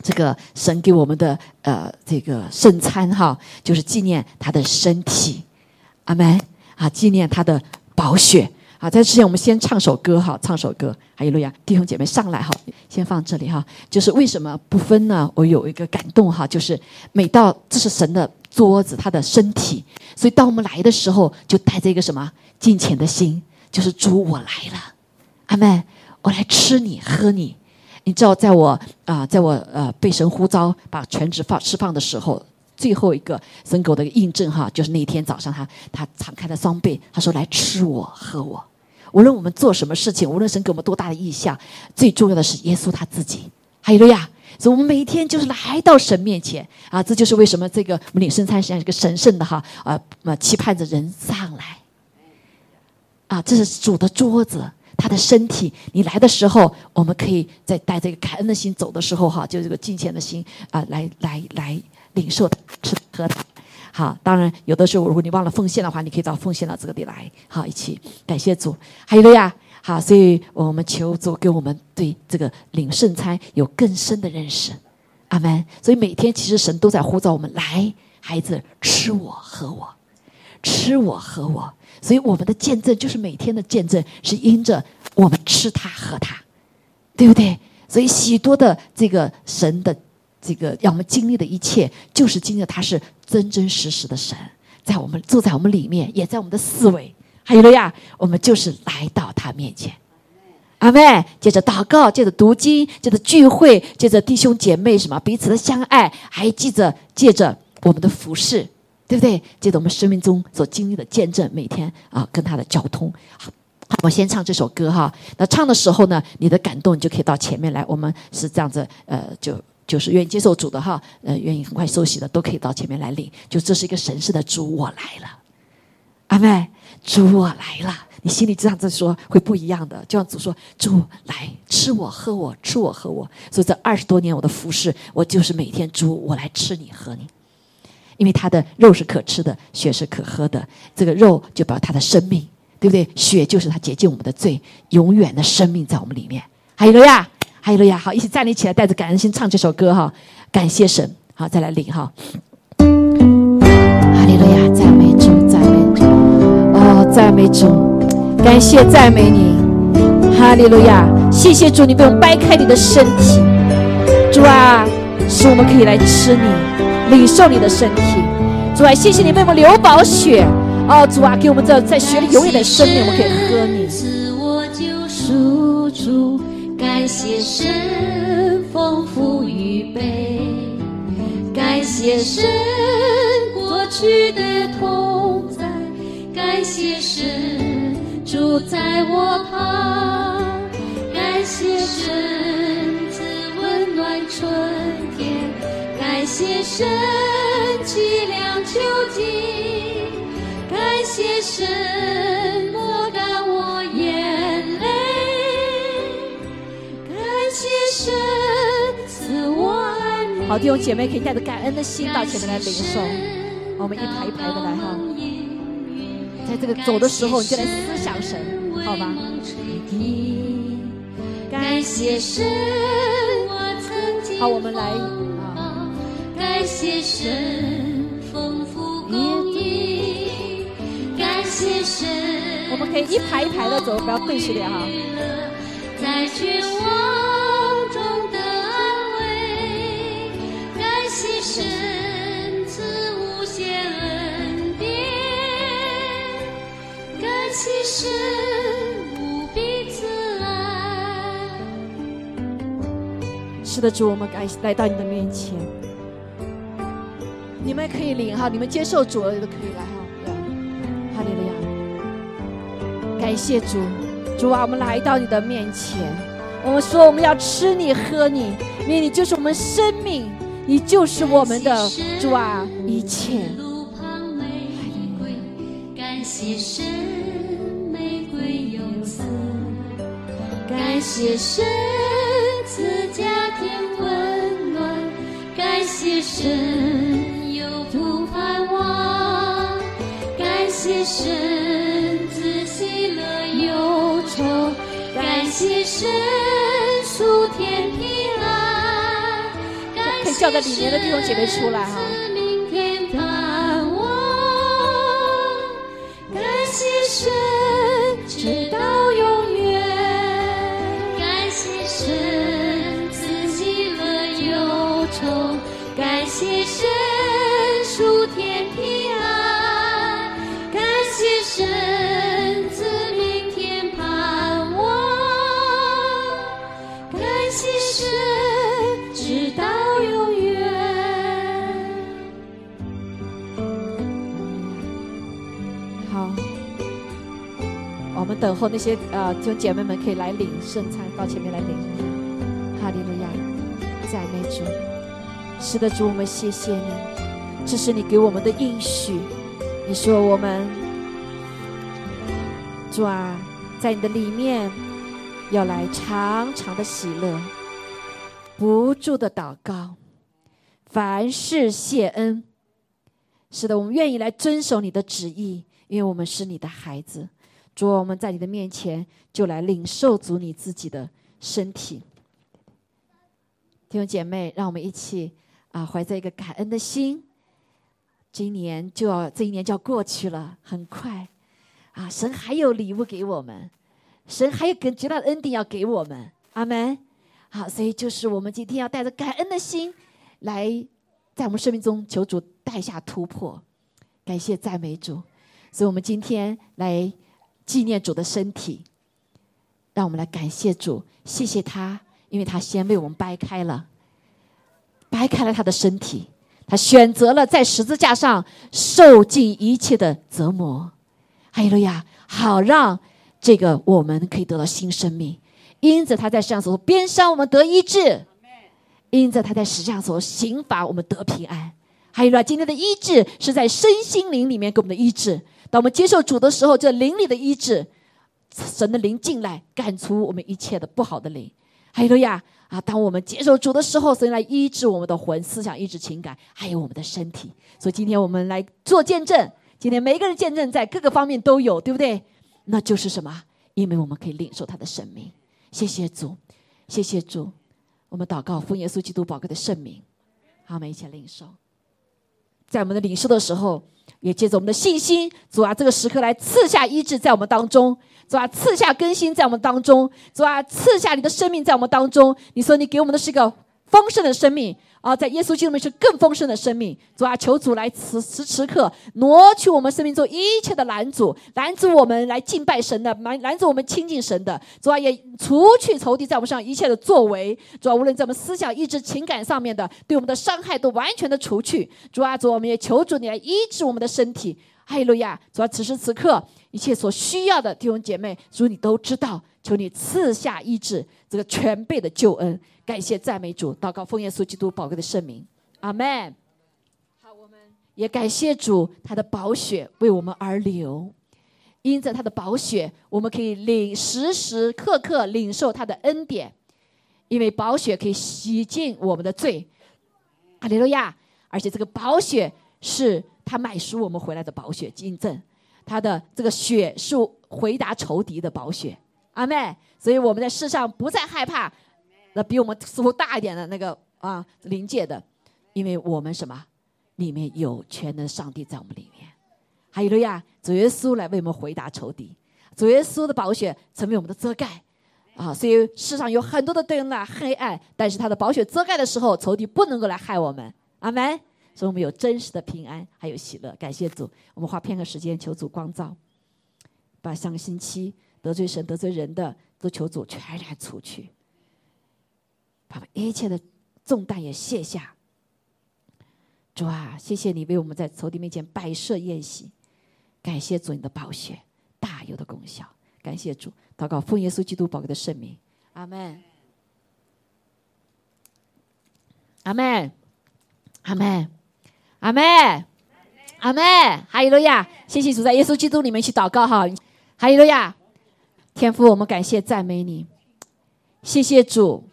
这个神给我们的呃这个圣餐哈，就是纪念他的身体，阿门啊，纪念他的宝血啊。在之前，我们先唱首歌哈，唱首歌。哈利路亚，弟兄姐妹上来哈，先放这里哈。就是为什么不分呢？我有一个感动哈，就是每到这是神的桌子，他的身体，所以当我们来的时候，就带着一个什么敬虔的心，就是主我来了，阿门。我来吃你喝你，你知道，在我啊，在我呃被神呼召把全职放释放的时候，最后一个神给我的印证哈，就是那一天早上他他敞开了双臂，他说来吃我喝我。无论我们做什么事情，无论神给我们多大的意向，最重要的是耶稣他自己。哈利路亚！所以我们每一天就是来到神面前啊，这就是为什么这个我们领圣餐实际上是个神圣的哈啊，期盼着人上来啊，这是主的桌子。他的身体，你来的时候，我们可以在带这个感恩的心走的时候，哈，就这个敬虔的心啊，来来来领受他吃喝他。好，当然有的时候，如果你忘了奉献的话，你可以到奉献到这个地来，好，一起感谢主。还有了呀，好，所以我们求主给我们对这个领圣餐有更深的认识，阿门。所以每天其实神都在呼召我们来，孩子吃我喝我，吃我喝我。所以我们的见证就是每天的见证，是因着我们吃它喝它，对不对？所以许多的这个神的这个让我们经历的一切，就是经历他是真真实实的神，在我们坐在我们里面，也在我们的思维。还有了呀，我们就是来到他面前，阿妹，接着祷告，接着读经，接着聚会，接着弟兄姐妹什么彼此的相爱，还记着借着我们的服饰。对不对？记得我们生命中所经历的见证，每天啊跟他的交通。好，我先唱这首歌哈。那唱的时候呢，你的感动你就可以到前面来。我们是这样子，呃，就就是愿意接受主的哈，呃，愿意很快受洗的都可以到前面来领。就这是一个神圣的主，我来了，阿妹，主我来了。你心里这样子说会不一样的，就像主说，主来吃我喝我吃我喝我。所以这二十多年我的服侍，我就是每天主我来吃你喝你。因为他的肉是可吃的，血是可喝的，这个肉就表他的生命，对不对？血就是他洁净我们的罪，永远的生命在我们里面。哈利路亚，哈利路亚！好，一起站立起来，带着感恩心唱这首歌哈，感谢神。好，再来领哈。哈利路亚，赞美主，赞美主，哦，赞美主，感谢赞美你。哈利路亚，谢谢主，你为我们掰开你的身体，主啊，使我们可以来吃你，领受你的身体。主啊，谢谢你为我们流宝血，哦，主啊，给我们这在血里永远的生命，我们可以喝你。自我救赎主，感谢神丰富预备，感谢神过去的同在，感谢神住在我旁，感谢神赐温暖春，谢神凄凉秋季，感谢神抹干我眼泪，感谢神赐我安宁。好，弟兄姐妹可以带着感恩的心到前面来领受，我们一排一排的来哈。在这个走的时候，你就来思想神，好吧？感谢神，我曾经好，我们来啊，感谢神丰富供应，感谢神，我们可以一排一排的走，不要对视脸哈。在绝望中的安慰，感谢神赐无限恩典，感谢神无比慈爱。是的，主，我们感谢来到你的面前，你们可以领哈，你们接受主的都可以来哈。对哈利路亚，感谢主，主啊，我们来到你的面前，我们说我们要吃你喝你，因为你就是我们生命，你就是我们的主啊，一切。感谢神，玫瑰永赐。感谢神赐家庭温暖，感谢神有福盼望，感谢神自喜乐忧愁，感谢神属天平安，感可以叫在里面的弟兄姐妹出来哈。明天盼望，感谢神直到永远，感谢神自喜乐忧愁，感谢神等候那些呃弟兄姐妹们可以来领圣餐，到前面来领。哈利路亚，赞美主。是的，主，我们谢谢你，这是你给我们的应许。你说我们主啊，在你的里面要来长长的喜乐，不住的祷告，凡事谢恩。是的，我们愿意来遵守你的旨意，因为我们是你的孩子。主，我们在你的面前就来领受主你自己的身体。弟兄姐妹，让我们一起啊，怀着一个感恩的心。今年就要这一年就要过去了，很快啊！神还有礼物给我们，神还有更极大的恩典要给我们。阿门。好，所以就是我们今天要带着感恩的心来，在我们生命中求主带下突破。感谢赞美主，所以我们今天来纪念主的身体，让我们来感谢主，谢谢他，因为他先为我们掰开了，掰开了他的身体，他选择了在十字架上受尽一切的折磨，哈利路亚，好让这个我们可以得到新生命。因着他在世上所鞭伤，我们得医治；因着他在世上所刑罚，我们得平安。还有呢，今天的医治是在身心灵里面给我们的医治。当我们接受主的时候，这灵里的医治，神的灵进来，赶出我们一切的不好的灵。还有呀，啊，当我们接受主的时候，神来医治我们的魂、思想、意志、情感，还有我们的身体。所以今天我们来做见证，今天每一个人见证在各个方面都有，对不对？那就是什么？因为我们可以领受他的生命。谢谢主，谢谢主。我们祷告，奉耶稣基督宝贵的圣名。好，我们一起领受。在我们的领受的时候，也借着我们的信心，主啊，这个时刻来赐下医治在我们当中，主啊，赐下更新在我们当中，主啊，赐下你的生命在我们当中。你说你给我们的是一个丰盛的生命。啊，在耶稣基督里面是更丰盛的生命。主啊，求主来此时此刻挪去我们生命中一切的拦阻，拦阻我们来敬拜神的，拦拦阻我们亲近神的。主啊，也除去仇敌在我们身上一切的作为。主啊，无论在我们思想、意志、情感上面的对我们的伤害，都完全的除去。主啊，主，我们也求主你来医治我们的身体。哈利路亚！主啊，此时此刻一切所需要的弟兄姐妹，主你都知道，求你赐下医治，这个全备的救恩。感谢赞美主，祷告奉耶稣基督宝贵的圣名，阿门。好，我们也感谢主，他的宝血为我们而流，因着他的宝血，我们可以领时时刻刻领受他的恩典，因为宝血可以洗净我们的罪，阿利路亚！而且这个宝血是他买赎我们回来的宝血，金证，他的这个血是回答仇敌的宝血，阿妹。所以我们在世上不再害怕。那比我们似乎大一点的那个啊，临界的，因为我们什么，里面有全能上帝在我们里面，还有了呀，主耶稣来为我们回答仇敌，主耶稣的宝血成为我们的遮盖，啊，所以世上有很多的灯啊，黑暗，但是他的宝血遮盖的时候，仇敌不能够来害我们，阿门。所以我们有真实的平安，还有喜乐，感谢主。我们花片刻时间求主光照，把上个星期得罪神、得罪人的，都求主全然除去。把一切的重担也卸下，主啊，谢谢你为我们在仇敌面前摆设宴席，感谢主你的宝血大有的功效，感谢主，祷告奉耶稣基督宝贵的圣名，阿门，阿门，阿门，阿妹，阿妹，哈利路亚！谢谢主，在耶稣基督里面去祷告哈，哈利路亚！天父，我们感谢赞美你，谢谢主。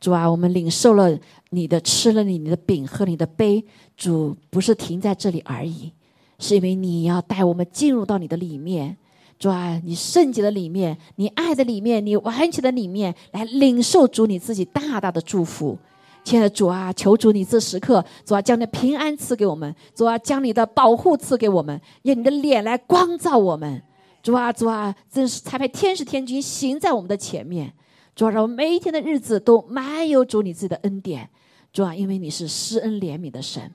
主啊，我们领受了你的，吃了你你的饼，喝你的杯。主不是停在这里而已，是因为你要带我们进入到你的里面。主啊，你圣洁的里面，你爱的里面，你完全的里面，来领受主你自己大大的祝福。亲爱的主啊，求主你这时刻，主啊，将你的平安赐给我们，主啊，将你的保护赐给我们，用你的脸来光照我们。主啊，主啊，真是差派天使天君行在我们的前面。主啊，让我们每一天的日子都满有主你自己的恩典。主啊，因为你是施恩怜悯的神。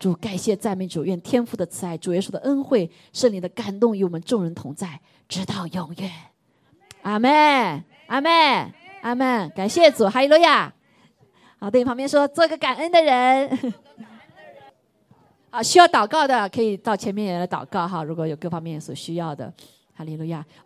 主，感谢赞美主，愿天父的慈爱、主耶稣的恩惠、圣灵的感动与我们众人同在，直到永远。阿门，阿门，阿门。感谢主，哈利路亚。好，对你旁边说，做个感恩的人。啊，需要祷告的可以到前面来祷告哈。如果有各方面所需要的，哈利路亚。